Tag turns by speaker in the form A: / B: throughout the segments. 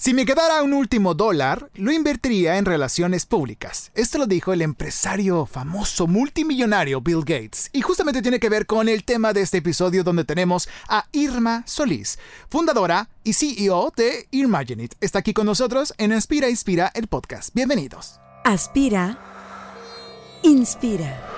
A: Si me quedara un último dólar, lo invertiría en relaciones públicas. Esto lo dijo el empresario famoso multimillonario Bill Gates. Y justamente tiene que ver con el tema de este episodio donde tenemos a Irma Solís, fundadora y CEO de Imaginit. Está aquí con nosotros en Aspira Inspira el podcast. Bienvenidos.
B: Aspira. Inspira.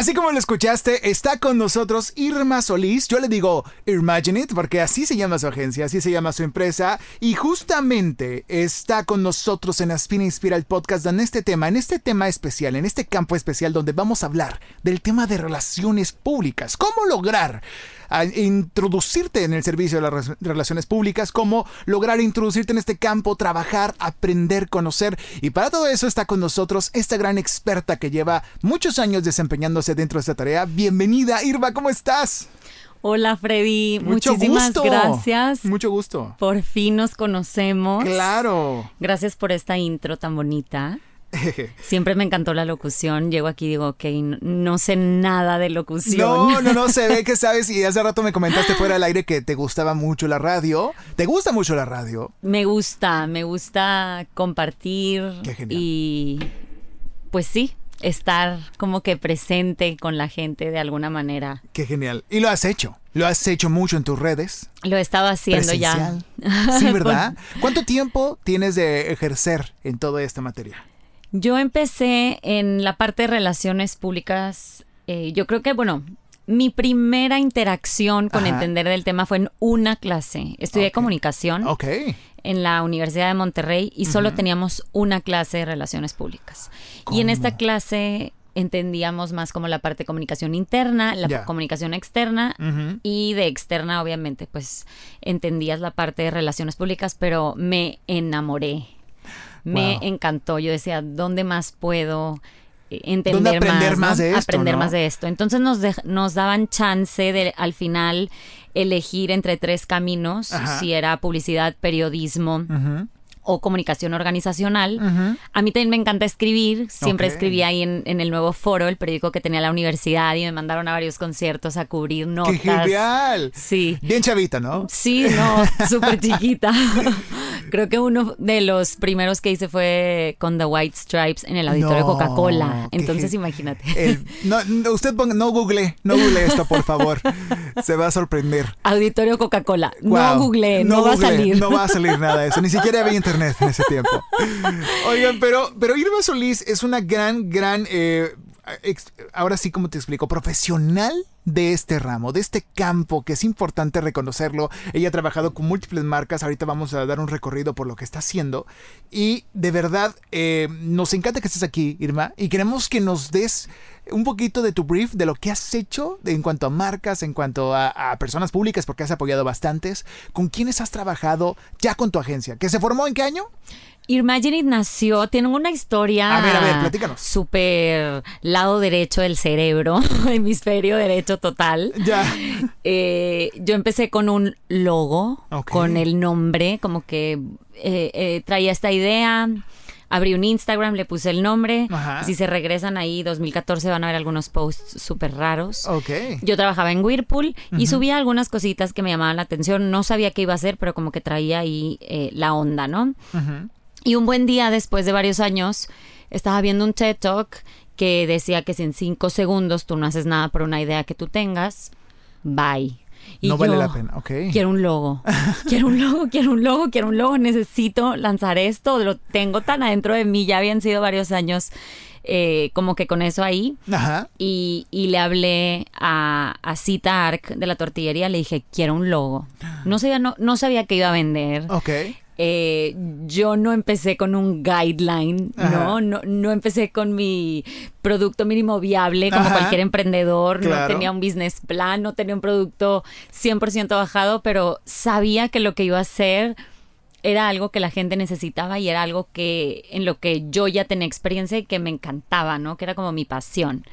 A: Así como lo escuchaste, está con nosotros Irma Solís. Yo le digo Imagine It porque así se llama su agencia, así se llama su empresa. Y justamente está con nosotros en Aspina Inspira el podcast en este tema, en este tema especial, en este campo especial donde vamos a hablar del tema de relaciones públicas. ¿Cómo lograr a introducirte en el servicio de las relaciones públicas, cómo lograr introducirte en este campo, trabajar, aprender, conocer. Y para todo eso está con nosotros esta gran experta que lleva muchos años desempeñándose dentro de esta tarea. Bienvenida, Irva, ¿cómo estás?
C: Hola Freddy, muchísimas gracias.
A: Mucho gusto.
C: Por fin nos conocemos.
A: Claro.
C: Gracias por esta intro tan bonita. Siempre me encantó la locución. Llego aquí y digo, ok, no, sé nada de locución.
A: No, no, no, se ve que sabes. Y hace rato me comentaste fuera del aire que te gustaba mucho la radio. ¿Te gusta mucho la radio?
C: Me gusta, me gusta compartir.
A: Qué genial.
C: Y pues sí, estar como que presente con la gente de alguna manera.
A: Qué genial. Y lo has hecho. Lo has hecho mucho en tus redes.
C: Lo he estado haciendo ya.
A: Sí, ¿verdad? ¿Cuánto tiempo tienes de ejercer en toda esta materia?
C: Yo empecé en la parte de relaciones públicas. Eh, yo creo que, bueno, mi primera interacción con entender del tema fue en una clase. Estudié comunicación en la Universidad de Monterrey y solo teníamos una clase de relaciones públicas. Y en esta clase entendíamos más como la parte de comunicación interna, la comunicación externa y de externa, obviamente, pues entendías la parte de relaciones públicas, pero me enamoré me encantó. Yo decía, ¿dónde más puedo eh, entender
A: aprender más, de esto,
C: aprender más de esto? Entonces nos, nos daban chance de al final elegir entre tres caminos, si era publicidad, periodismo o comunicación organizacional. A mí también me encanta escribir, siempre escribí ahí en, el nuevo foro, el periódico que tenía la universidad y me mandaron a varios conciertos a cubrir notas.
A: ¡Qué genial!
C: Sí.
A: Bien chavita, ¿no?
C: Sí, no, súper chiquita. Creo que uno de los primeros que hice fue con The White Stripes en el auditorio Coca-Cola. Entonces, imagínate.
A: no, usted no google, no google esto, por favor. Se va a sorprender.
C: Auditorio Coca-Cola. No google, no, va a salir.
A: No va a salir nada de eso. Ni siquiera había internet en ese tiempo. Oigan, pero, pero Irma Solís es una gran, gran eh, ahora sí, como te explico, profesional de este ramo, de este campo, que es importante reconocerlo. Ella ha trabajado con múltiples marcas, ahorita vamos a dar un recorrido por lo que está haciendo. Y de verdad, eh, nos encanta que estés aquí, Irma, y queremos que nos des un poquito de tu brief de lo que has hecho en cuanto a marcas, en cuanto a, personas públicas, porque has apoyado bastantes. ¿Con quiénes has trabajado ya con tu agencia? ¿Que se formó en qué año?
C: Imaginit nació, tiene una historia.
A: A ver, a ver, platícanos.
C: Súper lado derecho del cerebro, hemisferio derecho total.
A: Ya.
C: Eh, yo empecé con un logo, con el nombre, como que eh, eh, traía esta idea. Abrí un Instagram, le puse el nombre. Si se regresan ahí, 2014 van a ver algunos posts súper raros.
A: Ok.
C: Yo trabajaba en Whirlpool y subía algunas cositas que me llamaban la atención. No sabía qué iba a hacer, pero como que traía ahí la onda, ¿no? Ajá. Y un buen día, después de varios años, estaba viendo un TED Talk que decía que si en cinco segundos tú no haces nada por una idea que tú tengas, bye.
A: Y no vale la pena, ok.
C: Quiero un logo, quiero un logo, quiero un logo, quiero un logo, necesito lanzar esto, lo tengo tan adentro de mí, ya habían sido varios años eh, como que con eso ahí.
A: Ajá.
C: Y, y le hablé a, a Cita Arc de la tortillería, le dije, quiero un logo. No sabía, no, no sabía que iba a vender.
A: Ok.
C: Eh, yo no empecé con un guideline, ¿no? ¿no? No empecé con mi producto mínimo viable como cualquier emprendedor, no tenía un business plan, no tenía un producto 100% bajado, pero sabía que lo que iba a hacer era algo que la gente necesitaba y era algo que en lo que yo ya tenía experiencia y que me encantaba, ¿no? Que era como mi pasión.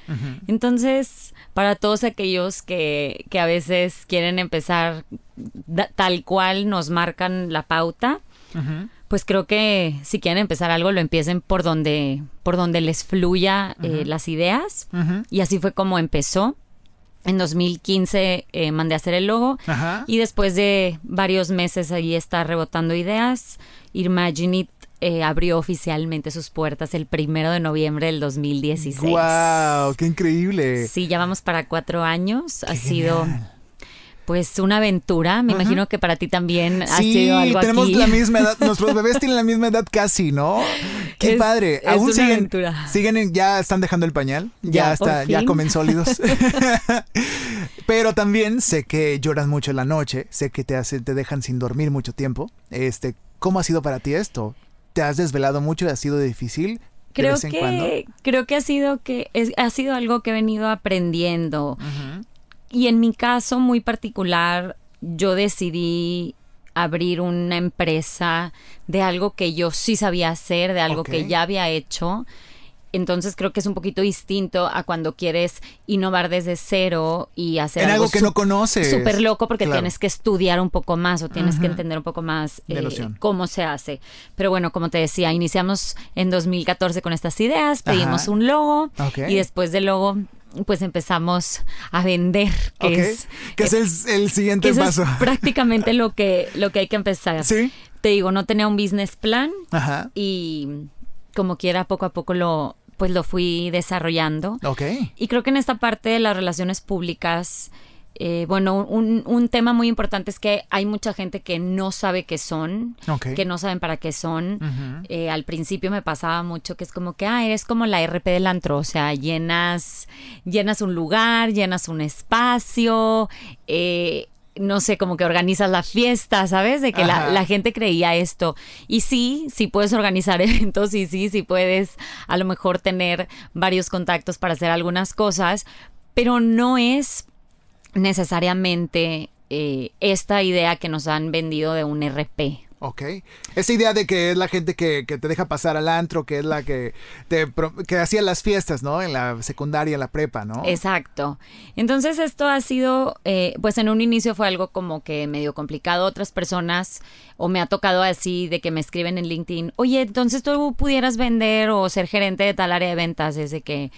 C: Entonces, para todos aquellos que, que a veces quieren empezar tal cual nos marcan la pauta, pues creo que si quieren empezar algo, lo empiecen por donde, por donde les fluya eh, las ideas. Y así fue como empezó. En 2015 eh, mandé a hacer el logo y después de varios meses ahí está rebotando ideas, Imaginit eh, abrió oficialmente sus puertas el primero de noviembre del 2016.
A: ¡Wow! ¡Qué increíble!
C: Sí, ya vamos para cuatro años. ha sido pues una aventura. Me imagino que para ti también ha sido algo
A: tenemos la misma edad. Nuestros bebés tienen la misma edad casi, ¿no? Qué padre. Aún siguen, aventura. siguen, ya están dejando el pañal. Ya, está, ya comen sólidos. Pero también sé que lloras mucho en la noche. Sé que te hacen, te dejan sin dormir mucho tiempo. Este, ¿cómo ha sido para ti esto? ¿Te has desvelado mucho ha sido difícil?
C: Creo que, creo que ha sido que ha sido algo que he venido aprendiendo. Y en mi caso muy particular, yo decidí abrir una empresa de algo que yo sí sabía hacer, de algo que ya había hecho. Entonces creo que es un poquito distinto a cuando quieres innovar desde cero y hacer
A: en algo, que no conoces.
C: Súper loco porque tienes que estudiar un poco más o tienes que entender un poco más eh, cómo se hace. Pero bueno, como te decía, iniciamos en 2014 con estas ideas, pedimos un logo y después del logo pues empezamos a vender, que es,
A: que es el, siguiente paso.
C: prácticamente lo que, lo que hay que empezar. Sí. Te digo, no tenía un business plan Ajá. y como quiera poco a poco lo pues lo fui desarrollando.
A: Ok.
C: Y creo que en esta parte de las relaciones públicas eh, bueno, un, tema muy importante es que hay mucha gente que no sabe qué son, que no saben para qué son. Eh, al principio me pasaba mucho que es como que, ah, eres como la RP del antro, o sea, llenas, llenas un lugar, llenas un espacio, eh, no sé, como que organizas la fiesta, ¿sabes? De que la, la, gente creía esto. Y sí, sí puedes organizar eventos y sí, sí puedes a lo mejor tener varios contactos para hacer algunas cosas, pero no es necesariamente eh, esta idea que nos han vendido de un RP.
A: Ok. Esa idea de que es la gente que, te deja pasar al antro, que es la que te que hacía las fiestas, ¿no? En la secundaria, en la prepa, ¿no?
C: Exacto. Entonces esto ha sido, eh, pues en un inicio fue algo como que medio complicado. Otras personas, o me ha tocado así, de que me escriben en LinkedIn, oye, entonces tú pudieras vender o ser gerente de tal área de ventas, es de que,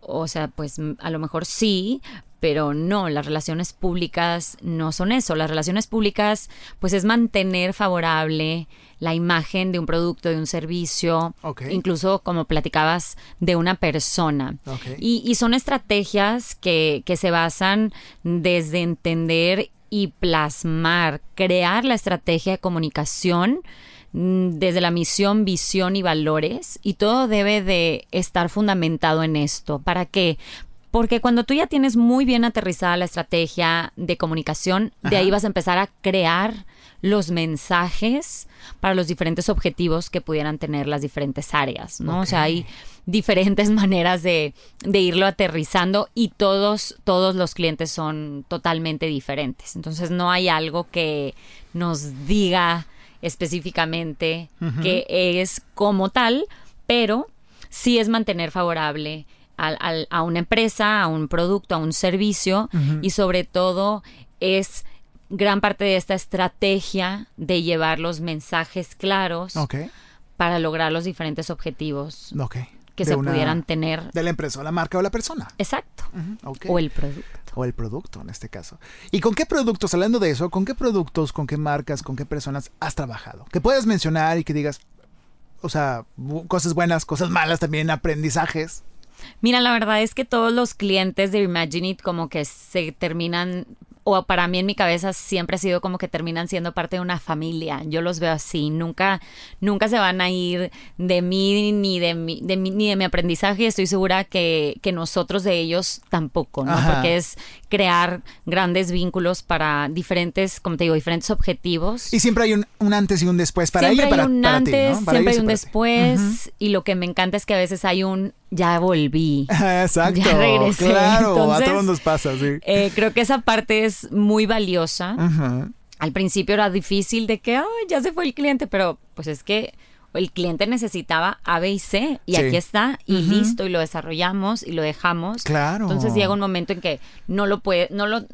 C: o sea, pues a lo mejor sí, pero no, las relaciones públicas no son eso. Las relaciones públicas, pues es mantener favorable la imagen de un producto, de un servicio, incluso como platicabas, de una persona. Y, son estrategias que, que se basan desde entender y plasmar, crear la estrategia de comunicación mm, desde la misión, visión y valores y todo debe de estar fundamentado en esto. ¿Para qué? Porque cuando tú ya tienes muy bien aterrizada la estrategia de comunicación, de ahí vas a empezar a crear los mensajes para los diferentes objetivos que pudieran tener las diferentes áreas, ¿no? O sea, hay diferentes maneras de, de, irlo aterrizando y todos, todos los clientes son totalmente diferentes. Entonces no hay algo que nos diga específicamente que es como tal, pero sí es mantener favorable a, una empresa, a un producto, a un servicio y sobre todo es gran parte de esta estrategia de llevar los mensajes claros para lograr los diferentes objetivos que se pudieran tener.
A: De la empresa, o la marca o la persona.
C: Exacto. O el producto.
A: O el producto en este caso. ¿Y con qué productos, hablando de eso, con qué productos, con qué marcas, con qué personas has trabajado? Que puedas mencionar y que digas, o sea, cosas buenas, cosas malas también, aprendizajes.
C: Mira, la verdad es que todos los clientes de Imagine It como que se terminan o para mí en mi cabeza siempre ha sido como que terminan siendo parte de una familia. Yo los veo así, nunca, nunca se van a ir de mí ni de mi, ni de mi aprendizaje. Estoy segura que, que nosotros de ellos tampoco, ¿no? Porque es crear grandes vínculos para diferentes, como te digo, diferentes objetivos.
A: Y siempre hay un, antes y un después para
C: siempre
A: ella y para,
C: hay un
A: para
C: antes,
A: ti, ¿no?
C: siempre hay un después. Y lo que me encanta es que a veces hay un ya volví.
A: Exacto.
C: Ya regresé.
A: Claro,
C: Entonces,
A: a todos nos pasa, sí.
C: Eh, creo que esa parte es muy valiosa. Al principio era difícil de que, ay, ya se fue el cliente, pero pues es que el cliente necesitaba A, B y C y
A: Sí.
C: aquí está y listo y lo desarrollamos y lo dejamos.
A: Claro.
C: Entonces llega un momento en que no lo puede, no lo,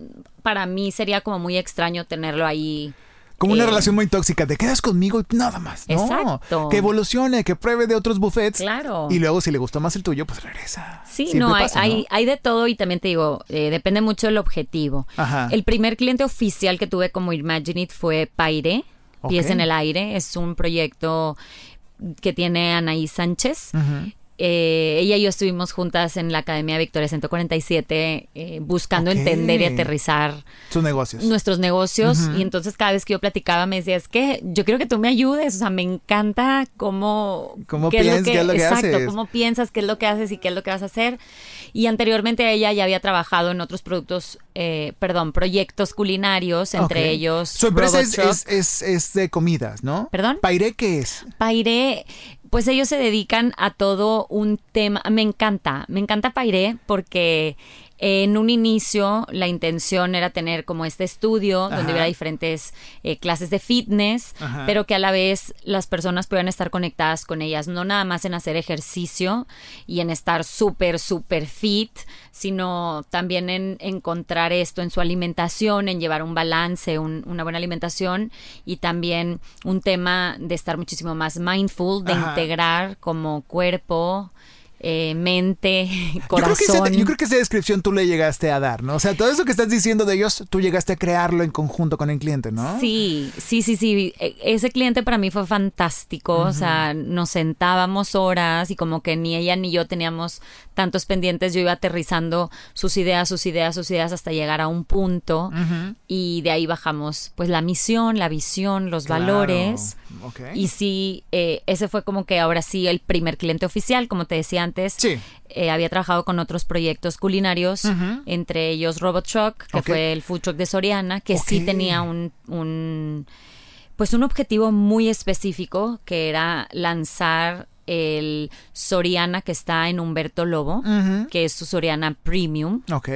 C: para mí sería como muy extraño tenerlo ahí.
A: Como una
C: eh,
A: relación muy tóxica, te quedas conmigo y nada más, ¿no?
C: Exacto.
A: Que evolucione, que pruebe de otros buffets.
C: Claro.
A: Y luego si le gustó más el tuyo, pues regresa.
C: Sí,
A: Siempre
C: no, hay,
A: pasa,
C: hay, hay de todo y también te digo, eh, depende mucho del objetivo.
A: Ajá.
C: El primer cliente oficial que tuve como Imagine It fue Paire, Pies en el Aire. Es un proyecto que tiene Anaí Sánchez. Eh, ella y yo estuvimos juntas en la Academia Victoria 147 eh, buscando entender y aterrizar
A: Sus negocios.
C: nuestros negocios y entonces cada vez que yo platicaba me decía, es que yo quiero que tú me ayudes, o sea, me encanta cómo...
A: Cómo
C: qué es lo
A: qué es lo que
C: exacto,
A: haces.
C: cómo piensas, qué es lo que haces y qué es lo que vas a hacer. Y anteriormente a ella ya había trabajado en otros productos, eh, perdón, proyectos culinarios, entre ellos...
A: Su empresa es, es, es, es de comidas, ¿no?
C: ¿Perdón?
A: ¿Pairé qué es?
C: Pairé, pues ellos se dedican a todo un tema. Me encanta, me encanta Pairé porque en un inicio la intención era tener como este estudio
A: Ajá.
C: donde hubiera diferentes eh, clases de fitness,
A: Ajá.
C: pero que a la vez las personas pudieran estar conectadas con ellas, no nada más en hacer ejercicio y en estar súper, súper fit, sino también en encontrar esto en su alimentación, en llevar un balance, un- una buena alimentación y también un tema de estar muchísimo más mindful, de
A: Ajá.
C: integrar como cuerpo, eh, mente,
A: Yo creo, que
C: corazón.
A: esa, yo creo que esa descripción tú le llegaste a dar, ¿no? O sea, todo eso que estás diciendo de ellos, tú llegaste a crearlo en conjunto con el cliente, ¿no?
C: Sí, sí, sí, sí. E- Ese cliente para mí fue fantástico. O sea, nos sentábamos horas y como que ni ella ni yo teníamos tantos pendientes. Yo iba aterrizando sus ideas, sus ideas, sus ideas hasta llegar a un punto. Y de ahí bajamos pues la misión, la visión, los
A: Claro.
C: valores. Y sí, eh, ese fue como que ahora sí el primer cliente oficial, como te decía antes.
A: Sí.
C: Eh, había trabajado con otros proyectos culinarios, entre ellos Robot Truck, que fue el food truck de Soriana, que sí tenía un, un, pues un objetivo muy específico, que era lanzar el Soriana que está en Humberto Lobo, que es su Soriana Premium.
A: Ok.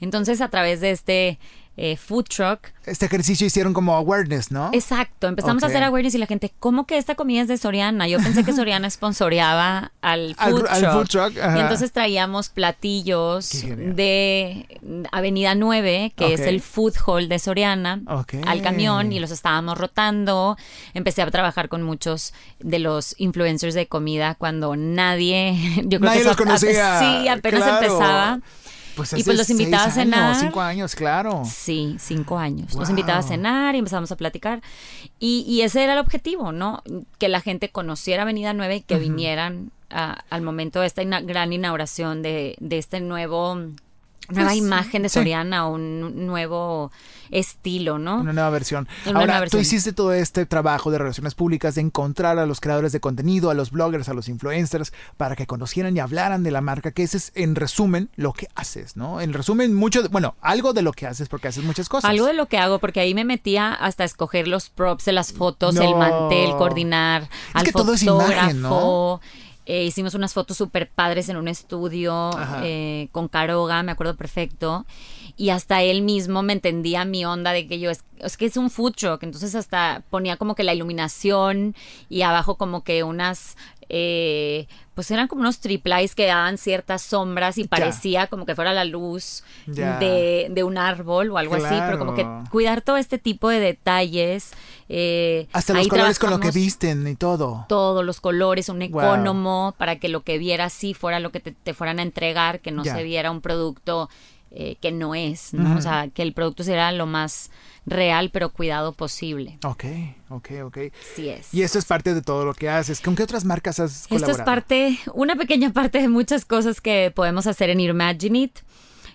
C: Entonces, a través de este eh, food truck,
A: Este ejercicio hicieron como awareness, ¿no?
C: Exacto, empezamos a hacer awareness y la gente, ¿cómo que esta comida es de Soriana? Yo pensé que Soriana sponsoreaba al
A: Al-
C: food
A: al
C: truck.
A: food truck.
C: Y entonces traíamos platillos de Avenida 9, que es el food hall de Soriana, al camión y los estábamos rotando. Empecé a trabajar con muchos de los influencers de comida cuando nadie, yo creo
A: Nadie
C: que
A: los conocía.
C: Sí, apenas
A: Claro.
C: empezaba.
A: Pues
C: y pues los invitaba a cenar.
A: Años, cinco años, claro.
C: Sí, cinco años.
A: Wow.
C: invitaba a cenar y empezamos a platicar. Y, y ese era el objetivo, ¿no? Que la gente conociera Avenida 9 y que vinieran a- al momento de esta ina- gran inauguración de, de este nuevo nueva
A: Pues,
C: imagen de
A: sí.
C: Soriana, un nuevo estilo, ¿no?
A: Una nueva versión.
C: Una
A: Ahora,
C: nueva
A: tú hiciste todo este trabajo de relaciones públicas, de encontrar a los creadores de contenido, a los bloggers, a los influencers, para que conocieran y hablaran de la marca, que ese es, en resumen, lo que haces, ¿no? En resumen, mucho, de- bueno, algo de lo que haces, porque haces muchas cosas.
C: Algo de lo que hago, porque ahí me metía hasta escoger los props de las fotos,
A: No.
C: el mantel, coordinar al
A: que todo es
C: fotógrafo.
A: imagen, ¿no?
C: Eh, hicimos unas fotos súper padres en un estudio eh, con Caroga, me acuerdo perfecto. Y hasta él mismo me entendía mi onda de que yo, es, es que es un food truck. Entonces hasta ponía como que la iluminación y abajo como que unas... eh, pues eran como unos triplies que daban ciertas sombras y parecía como que fuera la luz de, de un árbol o algo así, pero como que cuidar todo este tipo de detalles. eh,
A: Hasta los colores con lo que visten y todo.
C: Todos los colores, un
A: Wow.
C: ecónomo, para que lo que vieras sí fuera lo que te, te fueran a entregar, que no
A: Ya.
C: se viera un producto eh, que no es, ¿no? O sea, que el producto será lo más real pero cuidado posible.
A: Ok, ok, ok.
C: Así es.
A: Y esto es parte de todo lo que haces. ¿Con qué otras marcas has
C: Esto es
A: colaborado?
C: parte, una pequeña parte de muchas cosas que podemos hacer en Imagine It.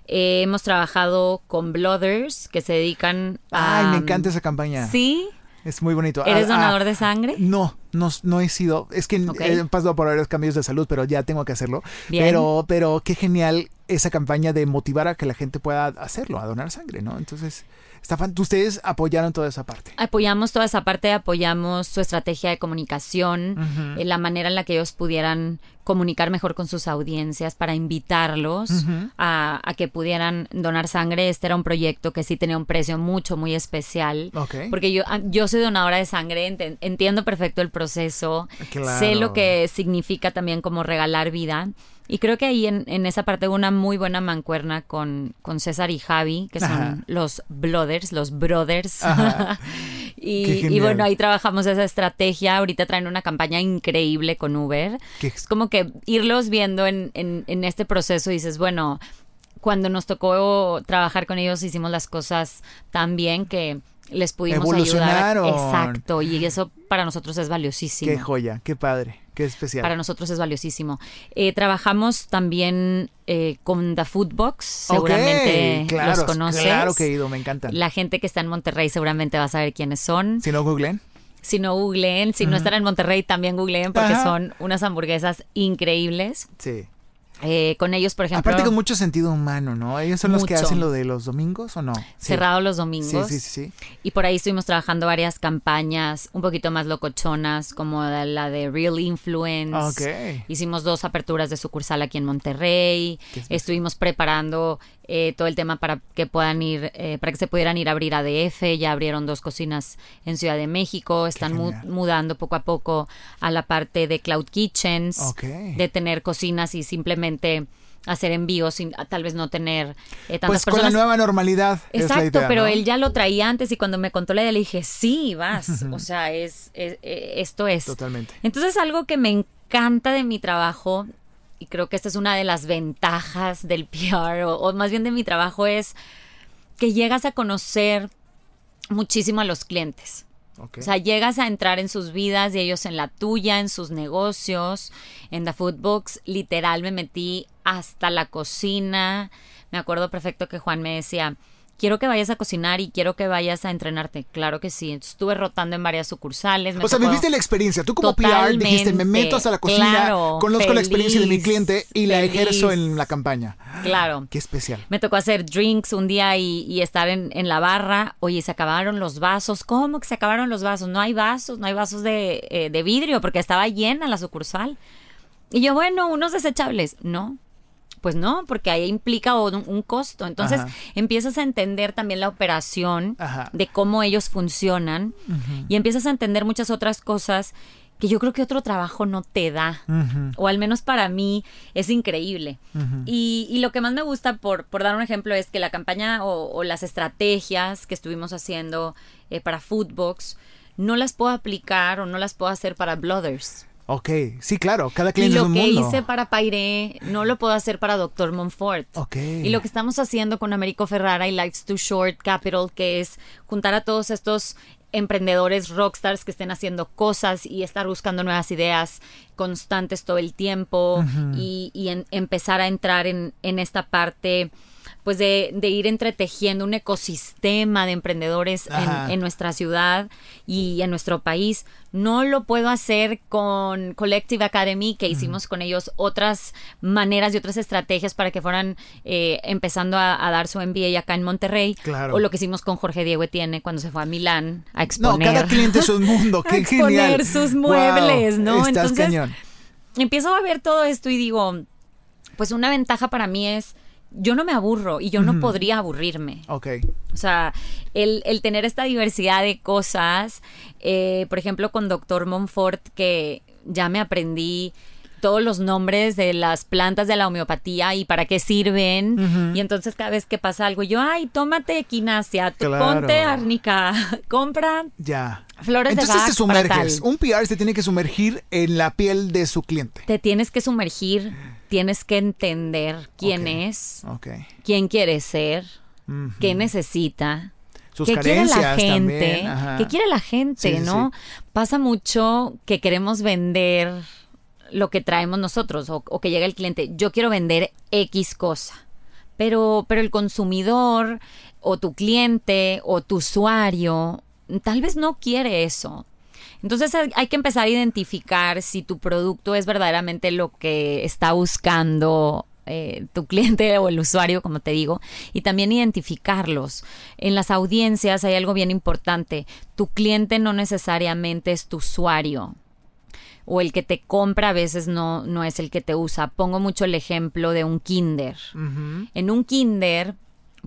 C: Eh, hemos trabajado con Blooders que se dedican a...
A: Ay, me encanta esa campaña.
C: Sí,
A: Es muy bonito.
C: ¿Eres
A: Ah, ah,
C: donador de sangre?
A: No, No, no he sido, es que he pasado por varios cambios de salud, pero ya tengo que hacerlo. Pero, pero qué genial esa campaña de motivar a que la gente pueda hacerlo, a donar sangre, ¿no? Entonces, ustedes apoyaron toda esa parte.
C: Apoyamos toda esa parte, apoyamos su estrategia de comunicación, eh, la manera en la que ellos pudieran comunicar mejor con sus audiencias para invitarlos a, que pudieran donar sangre. Este era un proyecto que sí tenía un precio mucho, muy especial. Porque yo, ah, yo soy donadora de sangre, entiendo perfecto el proceso, sé lo que significa también como regalar vida. Y creo que ahí en, en, esa parte hubo una muy buena mancuerna con, con César y Javi, que son los brothers, los brothers. y, bueno, ahí trabajamos esa estrategia. Ahorita traen una campaña increíble con Uber. Es como que irlos viendo en, en, en este proceso dices, bueno, cuando nos tocó trabajar con ellos hicimos las cosas tan bien que les pudimos ayudar. Exacto, y eso para nosotros es valiosísimo.
A: Qué joya, qué padre. Qué especial.
C: Para nosotros es valiosísimo. Eh, trabajamos también eh, con The Food Box, seguramente los conoces.
A: Claro que he ido, me encantan.
C: La gente que está en Monterrey seguramente va a saber quiénes son.
A: Si no, googleen.
C: Si no googleen, si no están en Monterrey, también googleen porque son unas hamburguesas increíbles.
A: Sí.
C: Eh, con ellos, por ejemplo.
A: Aparte con mucho sentido humano, ¿no? Ellos son los que hacen lo de los domingos o no?
C: Cerrado los domingos.
A: Sí, sí, sí,
C: Y por ahí estuvimos trabajando varias campañas un poquito más locochonas, como la de Real Influence.
A: Okay.
C: Hicimos dos aperturas de sucursal aquí en Monterrey. Estuvimos preparando eh, todo el tema para que puedan ir, eh, para que se pudieran ir a abrir ADF. Ya abrieron dos cocinas en Ciudad de México. Están mudando poco a poco a la parte de Cloud Kitchens, de tener cocinas y simplemente hacer envíos sin tal vez no tener eh, tantas
A: pues con la nueva normalidad
C: exacto pero él ya lo traía antes y cuando me contó la idea le dije sí vas o sea es, esto es.
A: Totalmente.
C: Entonces algo que me encanta de mi trabajo y creo que esta es una de las ventajas del PR, o, más bien de mi trabajo, es que llegas a conocer muchísimo a los clientes. O sea, llegas a entrar en sus vidas y ellos en la tuya, en sus negocios. En The Food Books, literal, me metí hasta la cocina. Me acuerdo perfecto que Juan me decía, quiero que vayas a cocinar y quiero que vayas a entrenarte. Claro que sí. estuve rotando en varias sucursales.
A: o sea, viviste la experiencia. Tú como PR dijiste, me meto hasta la cocina, conozco la experiencia de mi cliente y la ejerzo en la campaña.
C: Claro.
A: Qué especial.
C: Me tocó hacer drinks un día y, estar en, la barra. Oye, se acabaron los vasos. ¿Cómo que se acabaron los vasos? No hay vasos, no hay vasos de, eh, de vidrio porque estaba llena la sucursal. Y yo, bueno, unos desechables. No, pues no, porque ahí implica un, costo. Entonces empiezas a entender también la operación de cómo ellos funcionan y empiezas a entender muchas otras cosas que yo creo que otro trabajo no te da, o al menos para mí es increíble. y, lo que más me gusta, por, por dar un ejemplo, es que la campaña o, las estrategias que estuvimos haciendo eh, para Foodbox, no las puedo aplicar o no las puedo hacer para Blooders.
A: Ok, sí, claro, cada cliente es un
C: mundo. Lo que hice para Pairé no lo puedo hacer para Doctor Monfort.
A: Ok.
C: Y lo que estamos haciendo con Américo Ferrara y Life's Too Short Capital, que es juntar a todos estos emprendedores rockstars que estén haciendo cosas y estar buscando nuevas ideas constantes todo el tiempo y, empezar a entrar en, en esta parte pues de, ir entretejiendo un ecosistema de emprendedores en, nuestra ciudad y en nuestro país. No lo puedo hacer con Collective Academy, que hicimos con ellos otras maneras y otras estrategias para que fueran eh, empezando a, dar su MBA acá en Monterrey.
A: Claro.
C: O lo que hicimos con Jorge Diego Etienne cuando se fue a Milán a exponer.
A: No, cada cliente es un mundo, qué
C: a exponer sus muebles, ¿no?
A: Entonces,
C: empiezo a ver todo esto y digo, pues una ventaja para mí es yo no me aburro y yo no podría aburrirme.
A: Ok.
C: O sea, el, tener esta diversidad de cosas, eh, por ejemplo, con Doctor Monfort, que ya me aprendí todos los nombres de las plantas de la homeopatía y para qué sirven. Y entonces cada vez que pasa algo, yo, ay, tómate equinacia, ponte árnica, compra
A: ya.
C: flores
A: entonces
C: de
A: te sumerges. Un PR se tiene que sumergir en la piel de su cliente.
C: Te tienes que sumergir tienes que entender quién es, quién quiere ser, qué necesita.
A: Sus
C: ¿Qué quiere la
A: gente?
C: ¿Qué quiere la gente, no? Pasa mucho que queremos vender lo que traemos nosotros o, que llega el cliente. Yo quiero vender X cosa. Pero, pero el consumidor o tu cliente o tu usuario tal vez no quiere eso. Entonces hay que empezar a identificar si tu producto es verdaderamente lo que está buscando eh, tu cliente o el usuario, como te digo, y también identificarlos. En las audiencias hay algo bien importante. Tu cliente no necesariamente es tu usuario o el que te compra a veces no, no es el que te usa. Pongo mucho el ejemplo de un kinder. En un kinder,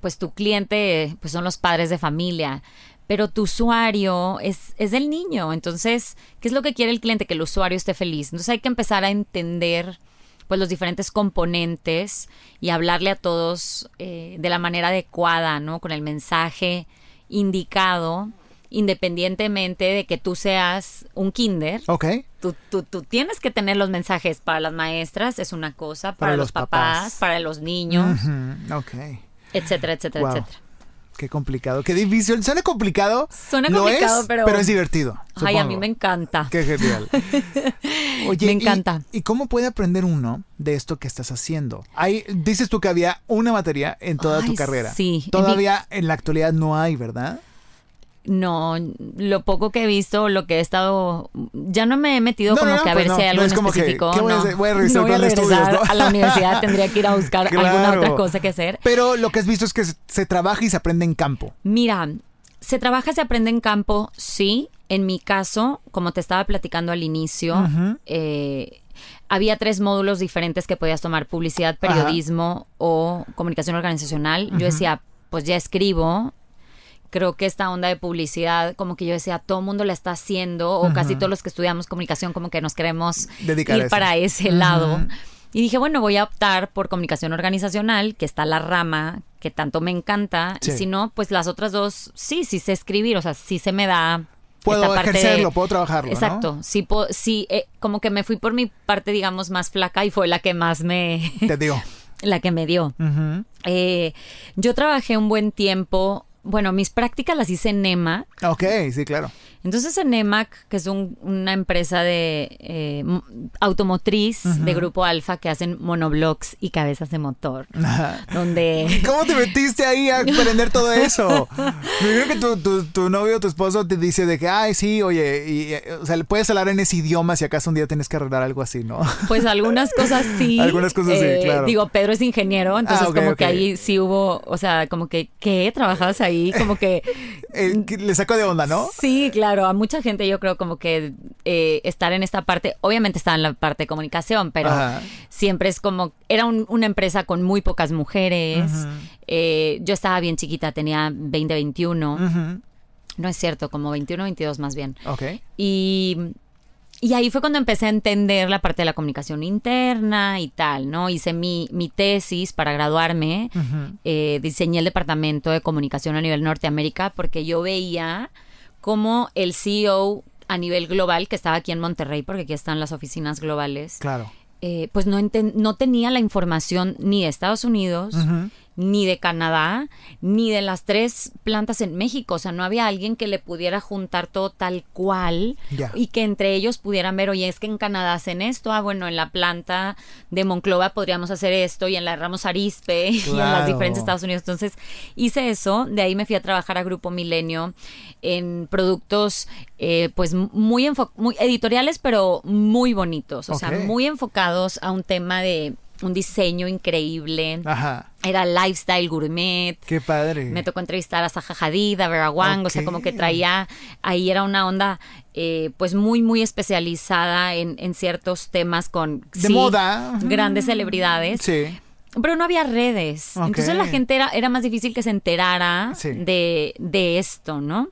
C: pues tu cliente pues son los padres de familia, pero tu usuario es, es el niño. Entonces, ¿qué es lo que quiere el cliente? Que el usuario esté feliz. Entonces hay que empezar a entender pues los diferentes componentes y hablarle a todos eh, de la manera adecuada, ¿no? Con el mensaje indicado, independientemente de que tú seas un kinder.
A: Ok.
C: Tú, tú, tú tienes que tener los mensajes para las maestras, es una cosa, para, los, papás, para los niños.
A: Ok.
C: Etcétera, etcétera, etcétera.
A: Qué complicado, qué difícil. Suena complicado.
C: Suena complicado, pero.
A: Pero es divertido.
C: Ay, a mí me encanta.
A: Qué genial.
C: Oye, me encanta.
A: Y, cómo puede aprender uno de esto que estás haciendo? Hay, dices tú que había una materia en toda tu carrera.
C: Sí.
A: Todavía en la actualidad no hay, ¿verdad?
C: No, lo poco que he visto, lo que he estado, ya no me he metido como que a pues ver si hay algo específico.
A: voy, a, voy a revisar,
C: voy a, regresar a la universidad, tendría que ir a buscar alguna otra cosa que hacer.
A: Pero lo que has visto es que se trabaja y se aprende en campo.
C: Mira, se trabaja y se aprende en campo, sí. En mi caso, como te estaba platicando al inicio, eh, había tres módulos diferentes que podías tomar, publicidad, periodismo o comunicación organizacional. Yo decía, pues ya escribo, creo que esta onda de publicidad, como que yo decía, todo el mundo la está haciendo, o casi todos los que estudiamos comunicación, como que nos queremos ir para ese lado. Y dije, bueno, voy a optar por comunicación organizacional, que está la rama que tanto me encanta. Y si no, pues las otras dos, sí, sí sé escribir, o sea, sí se me da.
A: Puedo ejercerlo, puedo trabajarlo.
C: Exacto, sí, sí eh, como que me fui por mi parte, digamos, más flaca y fue la que más me...
A: Te dio.
C: la que me dio. Eh, yo trabajé un buen tiempo bueno, mis prácticas las hice en NEMA.
A: Ok, sí, claro.
C: Entonces en NEMAC, que es una empresa de eh, automotriz de Grupo Alfa que hacen monoblocks y cabezas de motor, donde...
A: ¿Cómo te metiste ahí a aprender todo eso? Me creo que tu, tu, novio o tu esposo te dice de que, ay, sí, oye, y, o sea, puedes hablar en ese idioma si acaso un día tienes que arreglar algo así, ¿no?
C: Pues algunas cosas sí.
A: algunas cosas sí, eh, claro.
C: Digo, Pedro es ingeniero, entonces ah, como que ahí sí hubo, o sea, como que, ¿qué? ¿Trabajabas ahí? Como que...
A: le saco de onda, ¿no?
C: Sí, claro a mucha gente yo creo como que eh, estar en esta parte, obviamente está en la parte de comunicación, pero siempre es como, era una empresa con muy pocas mujeres, eh, yo estaba bien chiquita, tenía 20, 21, no es cierto, como 21, 22 más bien.
A: Ok.
C: Y... Y ahí fue cuando empecé a entender la parte de la comunicación interna y tal, ¿no? Hice mi, mi tesis para graduarme, eh, diseñé el departamento de comunicación a nivel Norteamérica porque yo veía como el CEO a nivel global, que estaba aquí en Monterrey, porque aquí están las oficinas globales.
A: Claro.
C: Eh, pues no, no tenía la información ni de Estados Unidos, ni de Canadá, ni de las tres plantas en México. O sea, no había alguien que le pudiera juntar todo tal cual y que entre ellos pudieran ver, oye, es que en Canadá hacen esto, ah, bueno, en la planta de Monclova podríamos hacer esto y en la Ramos Arispe y en las diferentes Estados Unidos. Entonces hice eso, de ahí me fui a trabajar a Grupo Milenio en productos eh, pues muy, muy editoriales, pero muy bonitos, o sea, muy enfocados a un tema de un diseño increíble.
A: Ajá.
C: Era lifestyle gourmet.
A: Qué padre.
C: Me tocó entrevistar a Zaha Hadid, a Vera Wang, o sea, como que traía, ahí era una onda eh, pues muy, muy especializada en, en ciertos temas con...
A: De moda.
C: Grandes celebridades.
A: Sí.
C: Pero no había redes. Entonces la gente era, era más difícil que se enterara de, de esto, ¿no?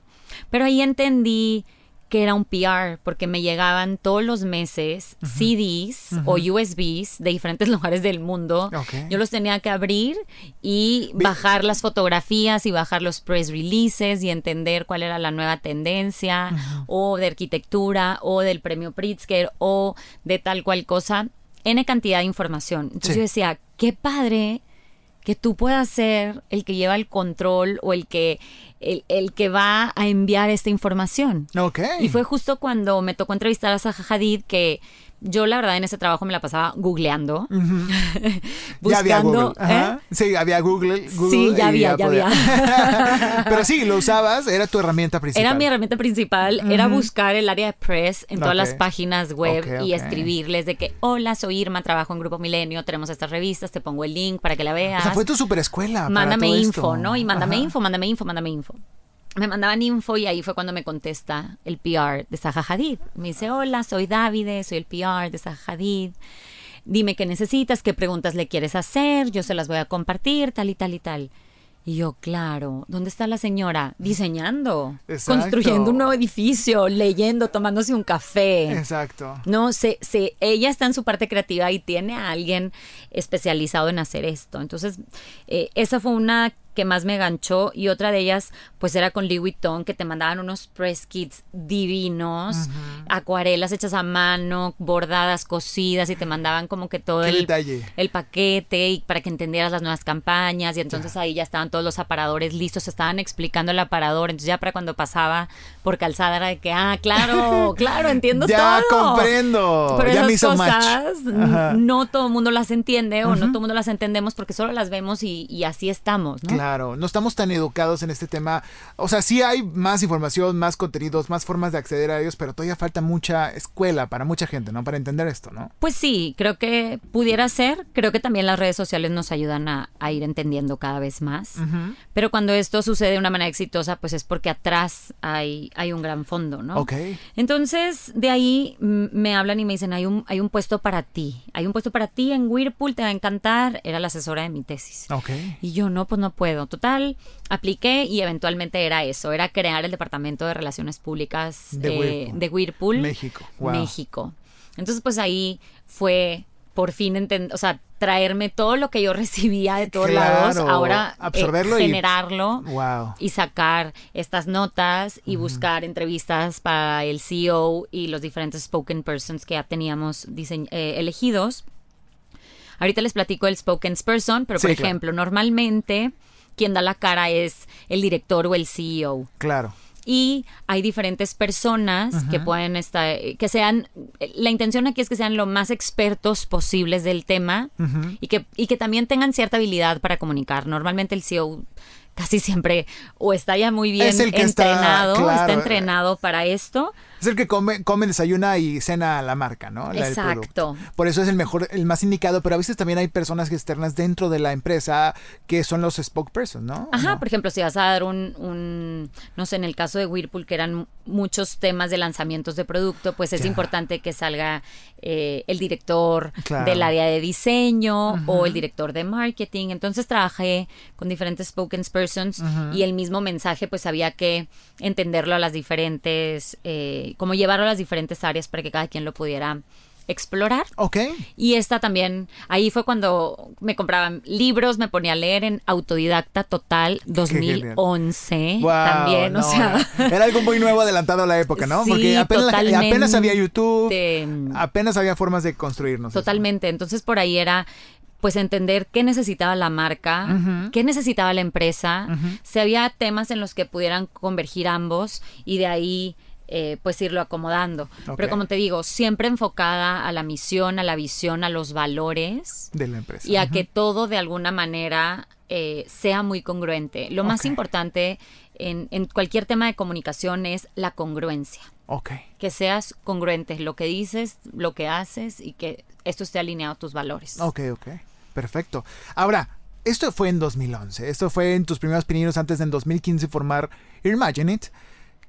C: Pero ahí entendí que era un PR, porque me llegaban todos los meses CDs o USBs de diferentes lugares del mundo. Yo los tenía que abrir y bajar las fotografías y bajar los press releases y entender cuál era la nueva tendencia o de arquitectura o del premio Pritzker o de tal cual cosa. N cantidad de información. Entonces yo decía, qué padre que tú puedas ser el que lleva el control o el que el, el, que va a enviar esta información.
A: Ok.
C: Y fue justo cuando me tocó entrevistar a Zaha Hadid que yo la verdad en ese trabajo me la pasaba googleando,
A: buscando. Ya había Google. ¿eh? Sí, había Google.
C: sí, ya había, ya, había.
A: Pero sí, lo usabas, era tu herramienta principal.
C: Era mi herramienta principal, era buscar el área de press en todas las páginas web y escribirles de que, hola, soy Irma, trabajo en Grupo Milenio, tenemos estas revistas, te pongo el link para que la veas. O
A: sea, fue tu super escuela.
C: Mándame info, ¿no? Y mándame info, mándame info, mándame info me mandaban info y ahí fue cuando me contesta el PR de Zaha Hadid. Me dice, hola, soy Davide, soy el PR de Zaha Hadid. Dime qué necesitas, qué preguntas le quieres hacer, yo se las voy a compartir, tal y tal y tal. Y yo, claro, ¿dónde está la señora? Diseñando, construyendo un nuevo edificio, leyendo, tomándose un café.
A: Exacto.
C: No, se, se, ella está en su parte creativa y tiene a alguien especializado en hacer esto. Entonces, eh, esa fue una que más me ganchó y otra de ellas pues era con Louis Vuitton que te mandaban unos press kits divinos, acuarelas hechas a mano, bordadas, cosidas y te mandaban como que todo el, el, paquete y para que entendieras las nuevas campañas y entonces ahí ya estaban todos los aparadores listos, estaban explicando el aparador, entonces ya para cuando pasaba por calzada era de que, ah, claro, claro, entiendo todo.
A: Ya comprendo.
C: Pero
A: ya
C: esas cosas no todo el mundo las entiende o no todo el mundo las entendemos porque solo las vemos y, y así estamos, ¿no?
A: Claro, no estamos tan educados en este tema. O sea, sí hay más información, más contenidos, más formas de acceder a ellos, pero todavía falta mucha escuela para mucha gente, ¿no? Para entender esto, ¿no?
C: Pues sí, creo que pudiera ser. Creo que también las redes sociales nos ayudan a, ir entendiendo cada vez más. Pero cuando esto sucede de una manera exitosa, pues es porque atrás hay, hay un gran fondo, ¿no?
A: Ok.
C: Entonces, de ahí me hablan y me dicen, hay un, hay un puesto para ti. Hay un puesto para ti en Whirlpool, te va a encantar. Era la asesora de mi tesis.
A: Ok.
C: Y yo, no, pues no puedo Total, apliqué y eventualmente era eso, era crear el Departamento de Relaciones Públicas de, eh, Whirlpool.
A: México.
C: México. Entonces, pues ahí fue por fin, o sea, traerme todo lo que yo recibía de todos lados, ahora eh, absorberlo generarlo y... sacar estas notas y buscar entrevistas para el CEO y los diferentes spoken persons que ya teníamos eh, elegidos. Ahorita les platico el spoken person, pero por ejemplo, normalmente quien da la cara es el director o el CEO.
A: Claro.
C: Y hay diferentes personas que pueden estar, que sean, la intención aquí es que sean lo más expertos posibles del tema y, que, y que también tengan cierta habilidad para comunicar. Normalmente el CEO casi siempre o está ya muy bien entrenado, está, entrenado para esto
A: es el que come, come, desayuna y cena la marca, ¿no?
C: Exacto.
A: Por eso es el mejor, el más indicado, pero a veces también hay personas externas dentro de la empresa que son los spokespersons, ¿no?
C: Ajá, por ejemplo, si vas a dar un, un, no sé, en el caso de Whirlpool, que eran muchos temas de lanzamientos de producto, pues es importante que salga eh, el director del área de diseño o el director de marketing. Entonces trabajé con diferentes spokespersons y el mismo mensaje, pues había que entenderlo a las diferentes... Eh, como llevarlo a las diferentes áreas para que cada quien lo pudiera explorar.
A: Ok.
C: Y esta también, ahí fue cuando me compraban libros, me ponía a leer en Autodidacta Total 2011. también, o sea.
A: Era algo muy nuevo adelantado a la época, ¿no? Porque apenas, apenas había YouTube, apenas había formas de construirnos.
C: Totalmente. Entonces por ahí era pues entender qué necesitaba la marca, qué necesitaba la empresa, si había temas en los que pudieran convergir ambos y de ahí eh, pues irlo acomodando. Pero como te digo, siempre enfocada a la misión, a la visión, a los valores.
A: De la empresa.
C: Y a que todo de alguna manera eh, sea muy congruente. Lo más importante en, cualquier tema de comunicación es la congruencia.
A: Ok.
C: Que seas congruente, lo que dices, lo que haces y que esto esté alineado a tus valores.
A: Ok, ok. Perfecto. Ahora, esto fue en 2011. Esto fue en tus primeros pininos antes de en 2015 formar Imagine It